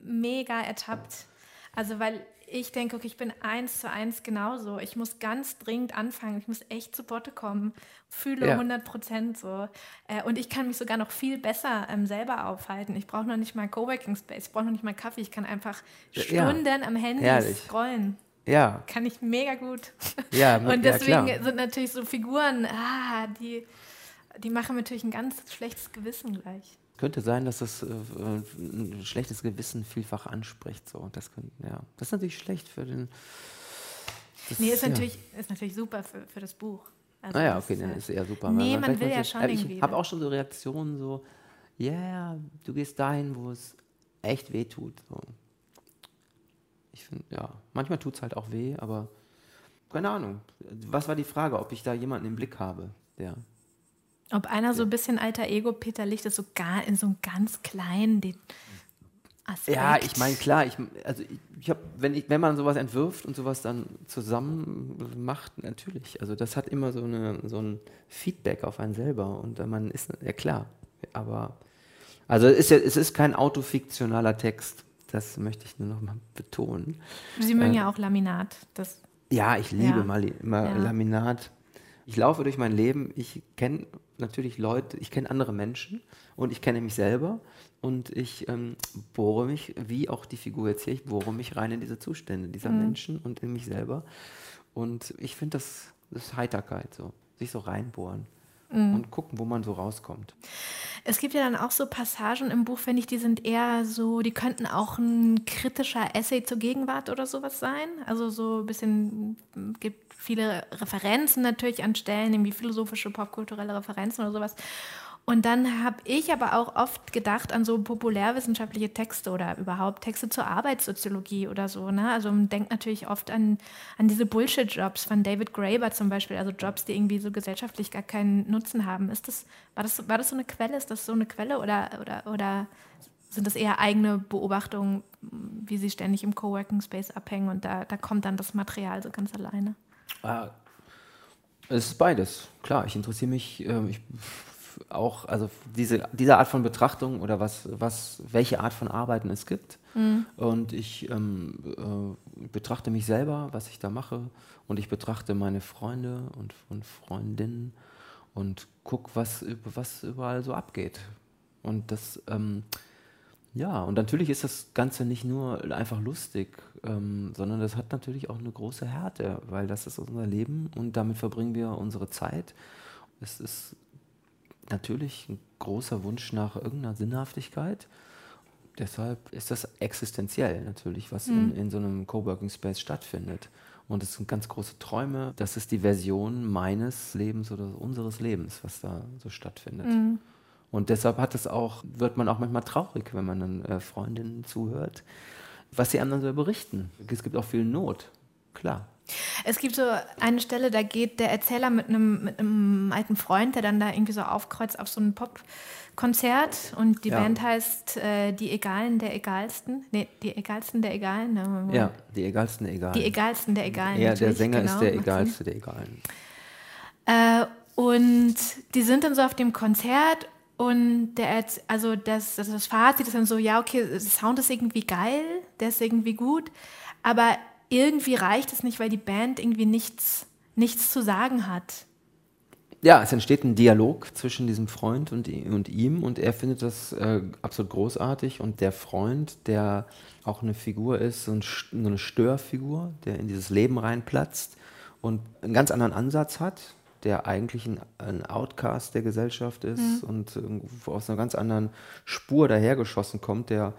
mega ertappt. Also, weil ich denke, okay, ich bin eins zu eins genauso. Ich muss ganz dringend anfangen. Ich muss echt zu Botte kommen. Fühle ja. 100 Prozent so. Äh, und ich kann mich sogar noch viel besser ähm, selber aufhalten. Ich brauche noch nicht mal Coworking Space. Ich brauche noch nicht mal Kaffee. Ich kann einfach Stunden ja. am Handy Herrlich. scrollen. Ja. Kann ich mega gut. Ja, und deswegen ja, sind natürlich so Figuren, ah, die, die machen natürlich ein ganz schlechtes Gewissen gleich. Könnte sein, dass das äh, ein schlechtes Gewissen vielfach anspricht. So. Das, könnte, ja. das ist natürlich schlecht für den. Das, nee, ist, ja. natürlich, ist natürlich super für, für das Buch. Also naja, okay, dann ist eher super. Nee, man, man will ja schon irgendwie. Ich habe auch schon so Reaktionen so, ja, yeah, du gehst dahin, wo es echt weh tut. So ich finde, ja, manchmal tut es halt auch weh, aber keine Ahnung. Was war die Frage, ob ich da jemanden im Blick habe, der. Ob einer so ein bisschen alter Ego Peter Licht ist, so gar in so einem ganz kleinen Aspekt. Ja, ich meine, klar, ich, also ich, ich hab, wenn, ich, wenn man sowas entwirft und sowas dann zusammen macht, natürlich. Also das hat immer so, eine, so ein Feedback auf einen selber und man ist, ja klar, aber also es ist, es ist kein autofiktionaler Text. Das möchte ich nur noch mal betonen. Sie mögen äh, ja auch Laminat. Das, ja, ich liebe ja. mal, mal ja. Laminat. Ich laufe durch mein Leben, ich kenne natürlich Leute, ich kenne andere Menschen und ich kenne mich selber und ich ähm, bohre mich, wie auch die Figur jetzt hier, ich bohre mich rein in diese Zustände dieser mhm. Menschen und in mich selber. Und ich finde das, das ist Heiterkeit, so, sich so reinbohren mhm. und gucken, wo man so rauskommt. Es gibt ja dann auch so Passagen im Buch, finde ich, die sind eher so, die könnten auch ein kritischer Essay zur Gegenwart oder sowas sein. Also so ein bisschen, gibt viele Referenzen natürlich an Stellen, irgendwie philosophische, popkulturelle Referenzen oder sowas. Und dann habe ich aber auch oft gedacht an so populärwissenschaftliche Texte oder überhaupt Texte zur Arbeitssoziologie oder so. Ne? Also man denkt natürlich oft an, an diese Bullshit-Jobs von David Graeber zum Beispiel, also Jobs, die irgendwie so gesellschaftlich gar keinen Nutzen haben. Ist das, war, das, war das so eine Quelle? Ist das so eine Quelle oder, oder, oder sind das eher eigene Beobachtungen, wie sie ständig im Coworking Space abhängen und da, da kommt dann das Material so ganz alleine? Ah, es ist beides. Klar, ich interessiere mich, äh, ich auch, also diese, diese Art von Betrachtung oder was, was, welche Art von Arbeiten es gibt. Mhm. Und ich ähm, äh, betrachte mich selber, was ich da mache. Und ich betrachte meine Freunde und, und Freundinnen und gucke, was, was überall so abgeht. Und das, ähm, ja, und natürlich ist das Ganze nicht nur einfach lustig, ähm, sondern das hat natürlich auch eine große Härte, weil das ist unser Leben und damit verbringen wir unsere Zeit. Es ist natürlich ein großer Wunsch nach irgendeiner Sinnhaftigkeit. Deshalb ist das existenziell natürlich, was mhm. in, in so einem Coworking Space stattfindet. Und es sind ganz große Träume. Das ist die Version meines Lebens oder unseres Lebens, was da so stattfindet. Mhm. Und deshalb hat es auch, wird man auch manchmal traurig, wenn man dann äh, Freundinnen zuhört, was die anderen so berichten. Es gibt auch viel Not, klar. Es gibt so eine Stelle, da geht der Erzähler mit einem, mit einem alten Freund, der dann da irgendwie so aufkreuzt auf so ein Popkonzert und die ja. Band heißt äh, Die Egalen der Egalsten. Nee, die Egalsten der Egalen. Ne? Ja, die Egalsten der Egalen. Die Egalsten der Egalen. Ja, der Sänger genau, ist der Egalste der Egalen. Äh, und die sind dann so auf dem Konzert und der, also das, das Fazit ist dann so, ja, okay, der Sound ist irgendwie geil, der ist irgendwie gut, aber irgendwie reicht es nicht, weil die Band irgendwie nichts, nichts zu sagen hat. Ja, es entsteht ein Dialog zwischen diesem Freund und, und ihm und er findet das äh, absolut großartig und der Freund, der auch eine Figur ist, so, ein, so eine Störfigur, der in dieses Leben reinplatzt und einen ganz anderen Ansatz hat, der eigentlich ein, ein Outcast der Gesellschaft ist mhm. und aus einer ganz anderen Spur dahergeschossen kommt, der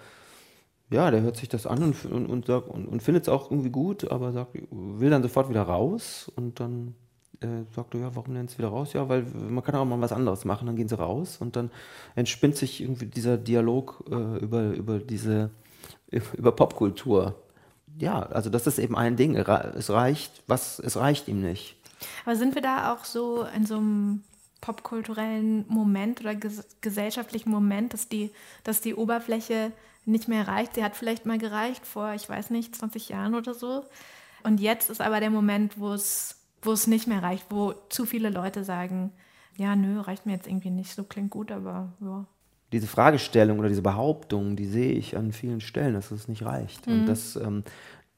ja, der hört sich das an und, und, und, und, und findet es auch irgendwie gut, aber sagt, will dann sofort wieder raus und dann äh, sagt er, ja, warum denn jetzt wieder raus? Ja, weil man kann auch mal was anderes machen, dann gehen sie raus und dann entspinnt sich irgendwie dieser Dialog äh, über, über diese, über Popkultur. Ja, also das ist eben ein Ding. Es reicht, was, es reicht ihm nicht. Aber sind wir da auch so in so einem popkulturellen Moment oder ges gesellschaftlichen Moment, dass die, dass die Oberfläche nicht mehr reicht? Sie hat vielleicht mal gereicht vor, ich weiß nicht, 20 Jahren oder so. Und jetzt ist aber der Moment, wo es, wo es nicht mehr reicht, wo zu viele Leute sagen, ja, nö, reicht mir jetzt irgendwie nicht, so klingt gut, aber ja. Diese Fragestellung oder diese Behauptung, die sehe ich an vielen Stellen, dass es nicht reicht. Mhm. Und dass, ähm,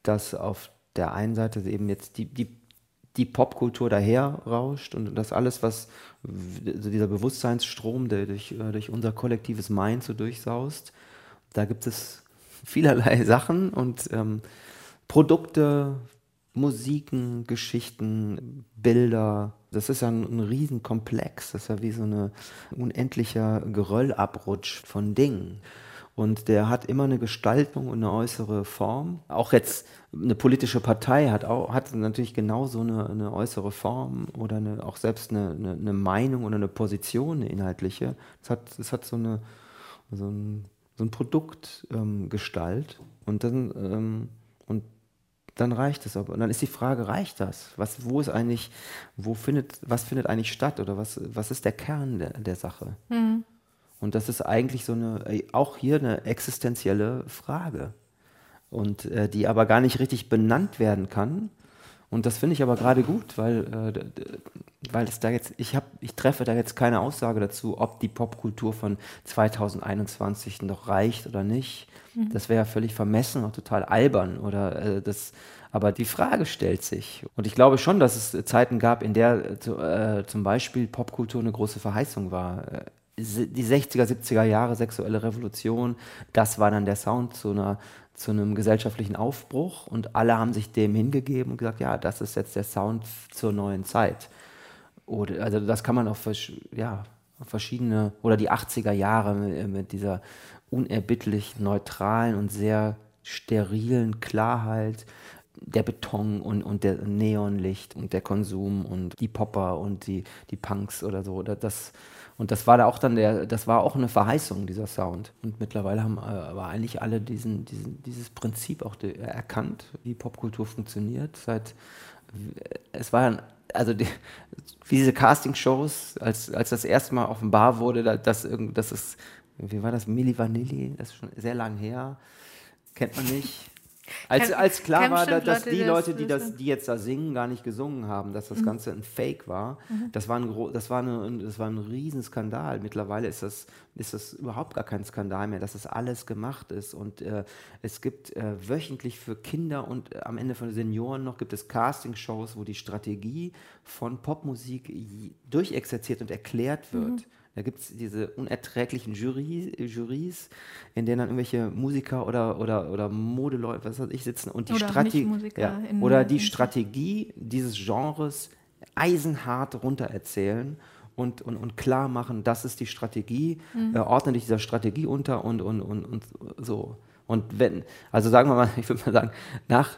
dass auf der einen Seite eben jetzt die, die die Popkultur daher rauscht und das alles, was also dieser Bewusstseinsstrom, der durch, äh, durch unser kollektives Mind so durchsaust, da gibt es vielerlei Sachen und ähm, Produkte, Musiken, Geschichten, Bilder. Das ist ja ein, ein Riesenkomplex. Das ist ja wie so ein unendlicher Geröllabrutsch von Dingen. Und der hat immer eine Gestaltung und eine äußere Form. Auch jetzt eine politische Partei hat, auch, hat natürlich genauso eine, eine äußere Form oder eine, auch selbst eine, eine, eine, Meinung oder eine Position, eine inhaltliche. Es hat, es hat so, eine, so ein, so ein Produktgestalt. Ähm, und dann, ähm, und dann reicht es aber. Und dann ist die Frage, reicht das? Was, wo ist eigentlich, wo findet, was findet eigentlich statt oder was, was ist der Kern der, der Sache? Mhm. Und das ist eigentlich so eine, äh, auch hier eine existenzielle Frage. Und äh, die aber gar nicht richtig benannt werden kann. Und das finde ich aber gerade gut, weil, äh, weil es da jetzt, ich, hab, ich treffe da jetzt keine Aussage dazu, ob die Popkultur von 2021 noch reicht oder nicht. Mhm. Das wäre ja völlig vermessen und total albern. Oder äh, das, aber die Frage stellt sich. Und ich glaube schon, dass es Zeiten gab, in der äh, zum Beispiel Popkultur eine große Verheißung war. Äh, die 60er, 70er Jahre sexuelle Revolution, das war dann der Sound zu, einer, zu einem gesellschaftlichen Aufbruch und alle haben sich dem hingegeben und gesagt, ja, das ist jetzt der Sound zur neuen Zeit. Oder, also das kann man auf, ja, verschiedene, oder die 80er Jahre mit, mit dieser unerbittlich neutralen und sehr sterilen Klarheit, der Beton und, und der Neonlicht und der Konsum und die Popper und die, die Punks oder so. Das, und das war da auch dann der, das war auch eine Verheißung, dieser Sound. Und mittlerweile haben äh, aber eigentlich alle diesen, diesen, dieses Prinzip auch erkannt, wie Popkultur funktioniert. Seit es war also die, diese Castingshows, als, als das erste Mal offenbar wurde, dass, dass es, wie war das, Milli Vanilli, das ist schon sehr lang her, kennt man nicht. Als, als klar war, dass, dass die Leute, die, das, die jetzt da singen, gar nicht gesungen haben, dass das mhm. Ganze ein Fake war, mhm. das, war ein, das, war eine, das war ein Riesenskandal. Mittlerweile ist das, ist das überhaupt gar kein Skandal mehr, dass das alles gemacht ist. Und äh, es gibt äh, wöchentlich für Kinder und äh, am Ende von Senioren noch gibt es Castingshows, wo die Strategie von Popmusik durchexerziert und erklärt wird. Mhm. Da gibt es diese unerträglichen Jury, Jurys, in denen dann irgendwelche Musiker oder, oder, oder Modeleute, was weiß ich, sitzen und die Strategie ja, oder die Strategie dieses Genres eisenhart runtererzählen und, und, und klar machen, das ist die Strategie, mhm. äh, ordne dich dieser Strategie unter und, und, und, und so. Und wenn, also sagen wir mal, ich würde mal sagen, nach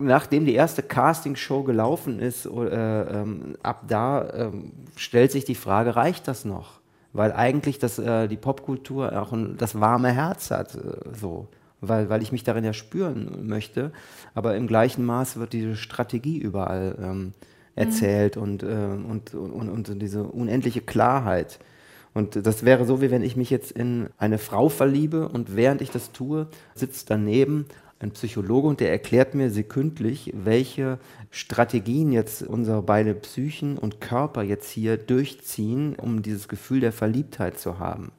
nachdem die erste Castingshow gelaufen ist, äh, ähm, ab da äh, stellt sich die Frage, reicht das noch? Weil eigentlich das, äh, die Popkultur auch ein, das warme Herz hat, äh, so. Weil, weil ich mich darin ja spüren möchte. Aber im gleichen Maß wird diese Strategie überall ähm, erzählt mhm. und, äh, und, und, und diese unendliche Klarheit. Und das wäre so, wie wenn ich mich jetzt in eine Frau verliebe und während ich das tue, sitzt daneben ein Psychologe und der erklärt mir sekündlich, welche Strategien jetzt unsere beide Psychen und Körper jetzt hier durchziehen, um dieses Gefühl der Verliebtheit zu haben.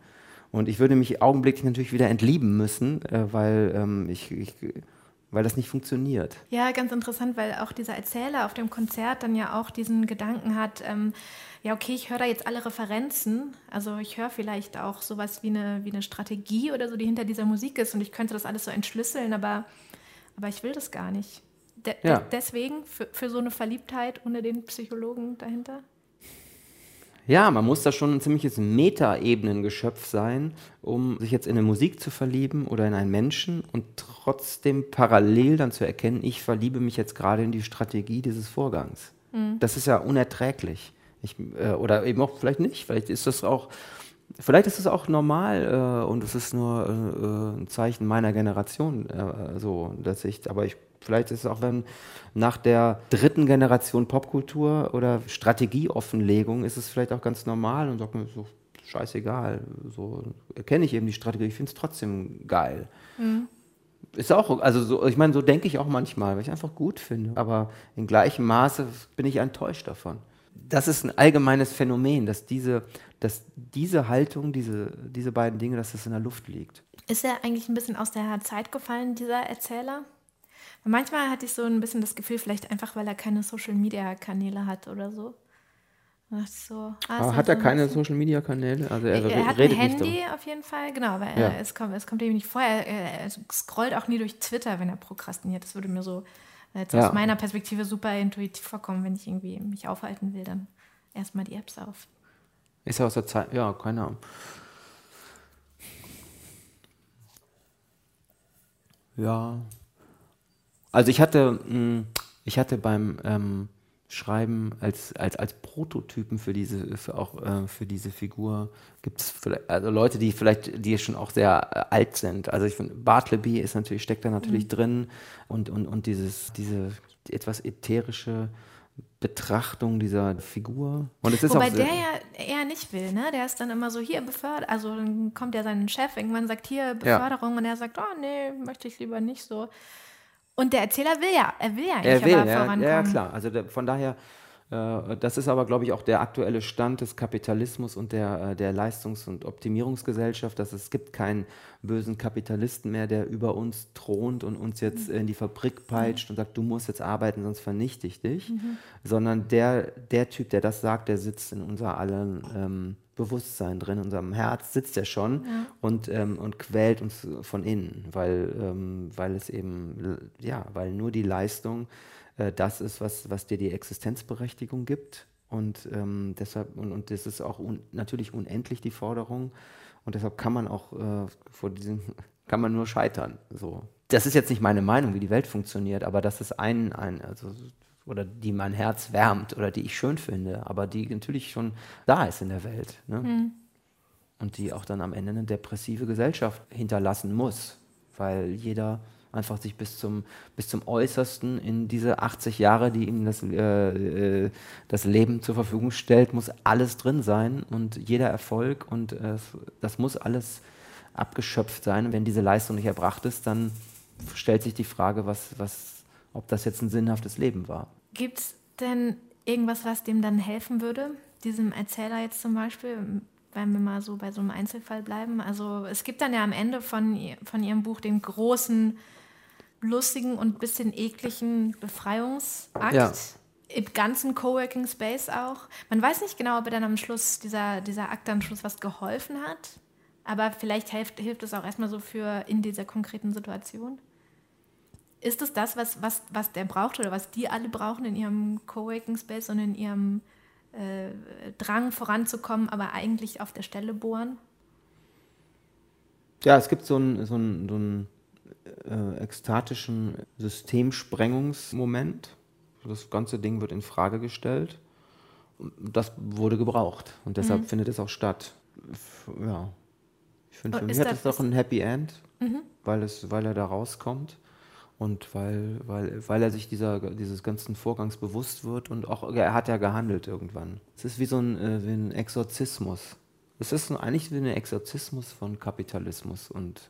Und ich würde mich augenblicklich natürlich wieder entlieben müssen, äh, weil ähm, ich, ich weil das nicht funktioniert. Ja, ganz interessant, weil auch dieser Erzähler auf dem Konzert dann ja auch diesen Gedanken hat, ähm, ja, okay, ich höre da jetzt alle Referenzen, also ich höre vielleicht auch sowas wie eine, wie eine Strategie oder so, die hinter dieser Musik ist und ich könnte das alles so entschlüsseln, aber, aber ich will das gar nicht. De ja. Deswegen für, für so eine Verliebtheit ohne den Psychologen dahinter? Ja, man muss da schon ein ziemliches Meta-Ebenen-Geschöpf sein, um sich jetzt in eine Musik zu verlieben oder in einen Menschen und trotzdem parallel dann zu erkennen, ich verliebe mich jetzt gerade in die Strategie dieses Vorgangs. Mhm. Das ist ja unerträglich. Ich, äh, oder eben auch vielleicht nicht. Vielleicht ist das auch, vielleicht ist es auch normal äh, und es ist nur äh, äh ein Zeichen meiner Generation, äh, so, dass ich, aber ich, vielleicht ist es auch, wenn nach der dritten Generation Popkultur oder Strategieoffenlegung ist es vielleicht auch ganz normal und sagt mir so, scheißegal, so erkenne ich eben die Strategie, ich finde es trotzdem geil. Mhm ist auch, also so, ich meine, so denke ich auch manchmal, weil ich einfach gut finde. Aber in gleichem Maße bin ich enttäuscht davon das ist ein allgemeines Phänomen, dass diese, dass diese Haltung, diese, diese beiden Dinge, dass das in der Luft liegt. Ist er eigentlich ein bisschen aus der Zeit gefallen, dieser Erzähler? Manchmal hatte ich so ein bisschen das Gefühl, vielleicht einfach, weil er keine Social-Media-Kanäle hat oder so. So, ah, hat er keine Social Media Kanäle? Also er, er hat ein Handy auf jeden Fall, genau, weil ja. es, kommt, es kommt ihm nicht vor. Er, er, scrollt auch nie durch Twitter, wenn er prokrastiniert. Das würde mir so jetzt ja. aus meiner Perspektive super intuitiv vorkommen, wenn ich irgendwie mich aufhalten will, dann erstmal die Apps auf. Ist ja aus der Zeit, ja, keine Ahnung. Ja. Also ich hatte, hm, ich hatte beim ähm, Schreiben als, als, als Prototypen für diese, für auch äh, für diese Figur gibt es also Leute, die vielleicht, die schon auch sehr äh, alt sind. Also ich finde, Bartleby ist natürlich, steckt da natürlich mhm. drin und, und, und dieses, diese etwas ätherische Betrachtung dieser Figur. Und es ist Wobei auch der ja eher nicht will, ne? Der ist dann immer so, hier befördert, also dann kommt ja sein Chef, irgendwann sagt, hier Beförderung ja. und er sagt, oh nee, möchte ich lieber nicht so. Und der Erzähler will ja, er will ja eigentlich er will, aber ja, vorankommen. Ja, klar. Also der, von daher, das ist aber, glaube ich, auch der aktuelle Stand des Kapitalismus und der, äh, der Leistungs- und Optimierungsgesellschaft, dass es gibt keinen bösen Kapitalisten mehr, der über uns thront und uns jetzt mhm. in die Fabrik peitscht und sagt, du musst jetzt arbeiten, sonst vernichte ich dich, mhm. sondern der, der Typ, der das sagt, der sitzt in unser allen ähm, Bewusstsein drin, in unserem Herz sitzt er schon ja. und, ähm, und quält uns von innen, weil, ähm, weil es eben, ja, weil nur die Leistung äh, das ist, was, was dir die Existenzberechtigung gibt. Und ähm, deshalb, und, und das ist auch un, natürlich unendlich die Forderung. Und deshalb kann man auch äh, vor diesem, kann man nur scheitern. So. Das ist jetzt nicht meine Meinung, wie die Welt funktioniert, aber das ist ein, ein also oder die mein Herz wärmt oder die ich schön finde, aber die natürlich schon da ist in der Welt. Ne? Mhm. Und die auch dann am Ende eine depressive Gesellschaft hinterlassen muss, weil jeder einfach sich bis zum, bis zum Äußersten in diese 80 Jahre, die ihm das, äh, äh, das Leben zur Verfügung stellt, muss alles drin sein und jeder Erfolg und äh, das muss alles abgeschöpft sein. wenn diese Leistung nicht erbracht ist, dann stellt sich die Frage, was, was, ob das jetzt ein sinnhaftes Leben war. Gibt es denn irgendwas, was dem dann helfen würde? Diesem Erzähler jetzt zum Beispiel, wenn wir mal so bei so einem Einzelfall bleiben. Also es gibt dann ja am Ende von, von ihrem Buch den großen, lustigen und bisschen ekligen Befreiungsakt. Ja. Im ganzen Coworking Space auch. Man weiß nicht genau, ob er dann am Schluss, dieser, dieser Akt am Schluss was geholfen hat. Aber vielleicht hilft, hilft es auch erstmal so für in dieser konkreten Situation. Ist es das, was, was, was der braucht oder was die alle brauchen in ihrem Coworking Space und in ihrem äh, Drang voranzukommen, aber eigentlich auf der Stelle bohren? Ja, es gibt so ein, so ein, so ein äh, ekstatischen Systemsprengungsmoment. Das ganze Ding wird in Frage gestellt. Das wurde gebraucht und deshalb mhm. findet es auch statt. Ja, ich finde, für mich hat es doch ein Happy End, mhm. weil, es, weil er da rauskommt und weil, weil, weil er sich dieser, dieses ganzen Vorgangs bewusst wird und auch, er hat ja gehandelt irgendwann. Es ist wie so ein, äh, wie ein Exorzismus. Es ist eigentlich wie ein Exorzismus von Kapitalismus und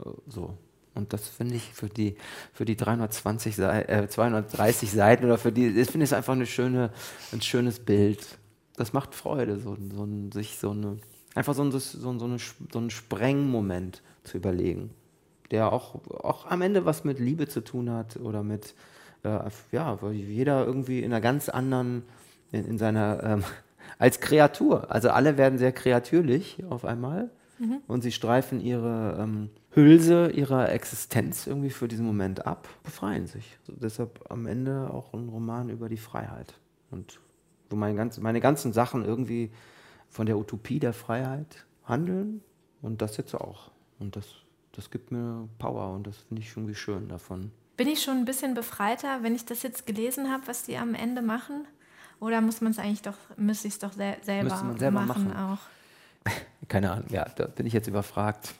äh, so. Und das finde ich für die, für die 320 Seite, äh, 230 Seiten oder für die, das finde ich einfach eine schöne, ein schönes Bild. Das macht Freude, so, so ein, sich so eine, einfach so ein, so, so, eine, so einen Sprengmoment zu überlegen, der auch, auch am Ende was mit Liebe zu tun hat oder mit, äh, ja, weil jeder irgendwie in einer ganz anderen, in, in seiner, ähm, als Kreatur, also alle werden sehr kreatürlich auf einmal mhm. und sie streifen ihre ähm, Hülse ihrer Existenz irgendwie für diesen Moment ab, befreien sich. Also deshalb am Ende auch ein Roman über die Freiheit. Und wo meine, ganz, meine ganzen Sachen irgendwie von der Utopie der Freiheit handeln und das jetzt auch. Und das, das gibt mir Power und das finde ich irgendwie schön davon. Bin ich schon ein bisschen befreiter, wenn ich das jetzt gelesen habe, was die am Ende machen? Oder muss man es eigentlich doch, müsste ich es doch sel selber, selber, machen, machen auch? Keine Ahnung, ja, da bin ich jetzt überfragt.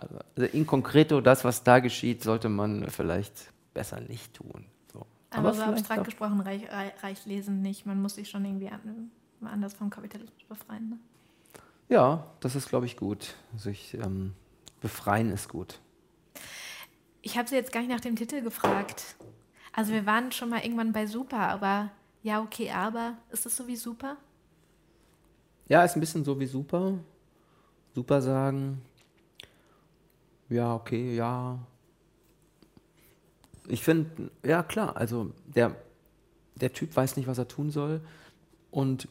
Also, in concreto, das, was da geschieht, sollte man vielleicht besser nicht tun. So. Aber, Aber so abstrakt gesprochen reicht reich Lesen nicht. Man muss sich schon irgendwie an, anders vom Kapitalismus befreien. Ne? Ja, das ist, glaube ich, gut. Sich ähm, befreien ist gut. Ich habe Sie jetzt gar nicht nach dem Titel gefragt. Also wir waren schon mal irgendwann bei Super, aber ja, okay, aber ist das so wie Super? Ja, ist ein bisschen so wie Super. Super sagen, ja, okay, ja. Ich finde, ja klar, also der, der Typ weiß nicht, was er tun soll. Und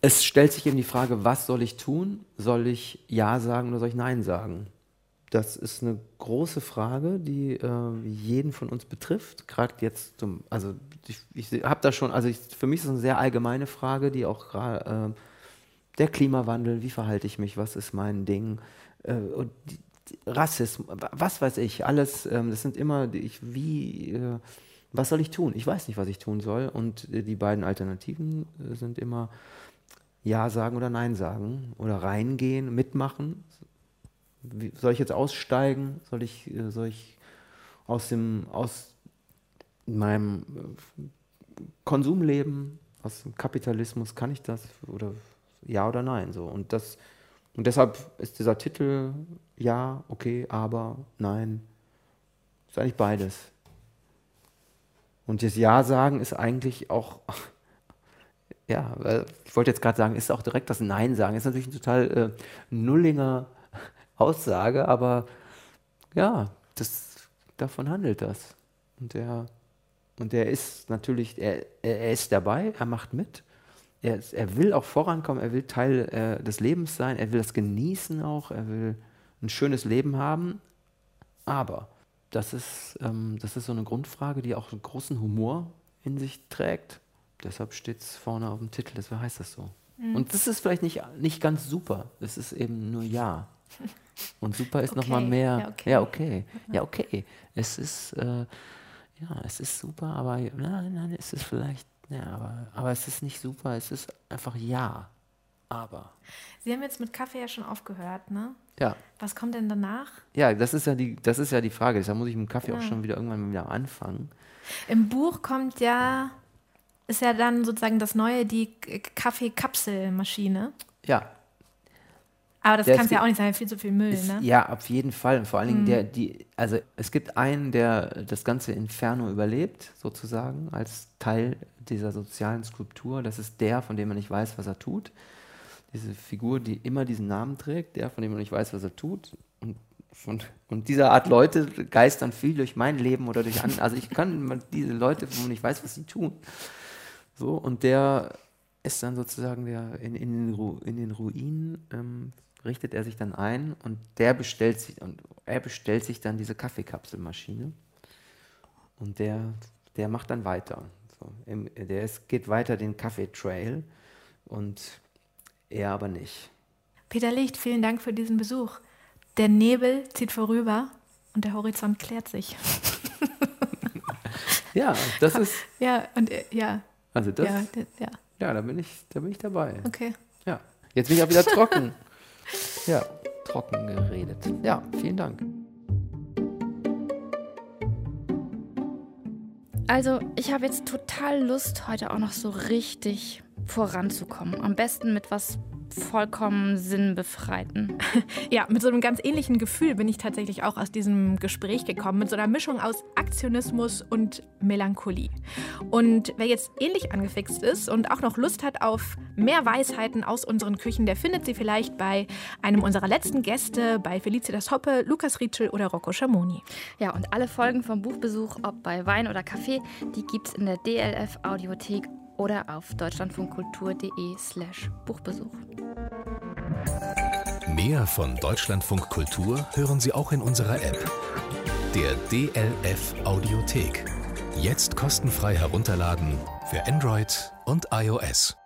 es stellt sich eben die Frage, was soll ich tun? Soll ich Ja sagen oder soll ich Nein sagen? Das ist eine große Frage, die äh, jeden von uns betrifft. Gerade jetzt, zum, also ich, ich habe da schon, also ich, für mich ist es eine sehr allgemeine Frage, die auch gerade äh, der Klimawandel, wie verhalte ich mich, was ist mein Ding? Äh, und die, Rassismus, was weiß ich, alles, ähm, das sind immer, ich, wie, äh, was soll ich tun? Ich weiß nicht, was ich tun soll. Und äh, die beiden Alternativen äh, sind immer Ja sagen oder Nein sagen oder reingehen, mitmachen. Wie, soll ich jetzt aussteigen? Soll ich, äh, soll ich aus dem, aus meinem äh, Konsumleben, aus dem Kapitalismus, kann ich das? Oder ja oder nein? So. Und das und deshalb ist dieser Titel ja, okay, aber, nein, ist eigentlich beides. Und das Ja sagen ist eigentlich auch, ja, ich wollte jetzt gerade sagen, ist auch direkt das Nein sagen. Ist natürlich eine total äh, nullinger Aussage, aber ja, das, davon handelt das. Und der, und der ist natürlich, er, er ist dabei, er macht mit er, er will auch vorankommen, er will Teil äh, des Lebens sein, er will das genießen auch, er will ein schönes Leben haben. Aber das ist, ähm, das ist so eine Grundfrage, die auch einen großen Humor in sich trägt. Deshalb steht es vorne auf dem Titel, deshalb heißt das so. Mhm. Und das ist vielleicht nicht, nicht ganz super, es ist eben nur Ja. Und super ist okay. nochmal mehr. Ja okay. ja, okay. Ja, okay. Es ist, äh, ja, es ist super, aber nein, nein, es ist vielleicht ja, aber, aber es ist nicht super, es ist einfach ja. Aber. Sie haben jetzt mit Kaffee ja schon aufgehört, ne? Ja. Was kommt denn danach? Ja, das ist ja die, das ist ja die Frage. Da muss ich mit Kaffee ja. auch schon wieder irgendwann wieder anfangen. Im Buch kommt ja, ist ja dann sozusagen das Neue, die Kaffeekapselmaschine. Ja, aber das kann es ja auch nicht sein, viel zu viel Müll, ist, ne? Ja, auf jeden Fall. Und vor allen Dingen, mhm. der, die, also es gibt einen, der das ganze Inferno überlebt, sozusagen, als Teil dieser sozialen Skulptur. Das ist der, von dem man nicht weiß, was er tut. Diese Figur, die immer diesen Namen trägt, der, von dem man nicht weiß, was er tut. Und, von, und dieser Art Leute geistern viel durch mein Leben oder durch andere. Also ich kann diese Leute, wo man nicht weiß, was sie tun. So, und der ist dann sozusagen der in, in, den, Ru in den Ruinen ähm, richtet er sich dann ein und der bestellt sich und er bestellt sich dann diese Kaffeekapselmaschine und der, der macht dann weiter. So, der ist, geht weiter den Kaffeetrail und er aber nicht. Peter Licht, vielen Dank für diesen Besuch. Der Nebel zieht vorüber und der Horizont klärt sich. ja, das ist. Ja, und äh, ja. Also das. Ja, ja. ja, da bin ich, da bin ich dabei. Okay. Ja. Jetzt bin ich auch wieder trocken. ja, trocken geredet. Ja, vielen Dank. Also, ich habe jetzt total Lust, heute auch noch so richtig voranzukommen. Am besten mit was vollkommen sinnbefreiten. Ja, mit so einem ganz ähnlichen Gefühl bin ich tatsächlich auch aus diesem Gespräch gekommen, mit so einer Mischung aus Aktionismus und Melancholie. Und wer jetzt ähnlich angefixt ist und auch noch Lust hat auf mehr Weisheiten aus unseren Küchen, der findet sie vielleicht bei einem unserer letzten Gäste, bei Felicitas Hoppe, Lukas Rietschel oder Rocco Schamoni. Ja, und alle Folgen vom Buchbesuch, ob bei Wein oder Kaffee, die gibt's in der DLF Audiothek oder auf deutschlandfunkkultur.de slash Buchbesuch. Mehr von Deutschlandfunk Kultur hören Sie auch in unserer App, der DLF Audiothek. Jetzt kostenfrei herunterladen für Android und iOS.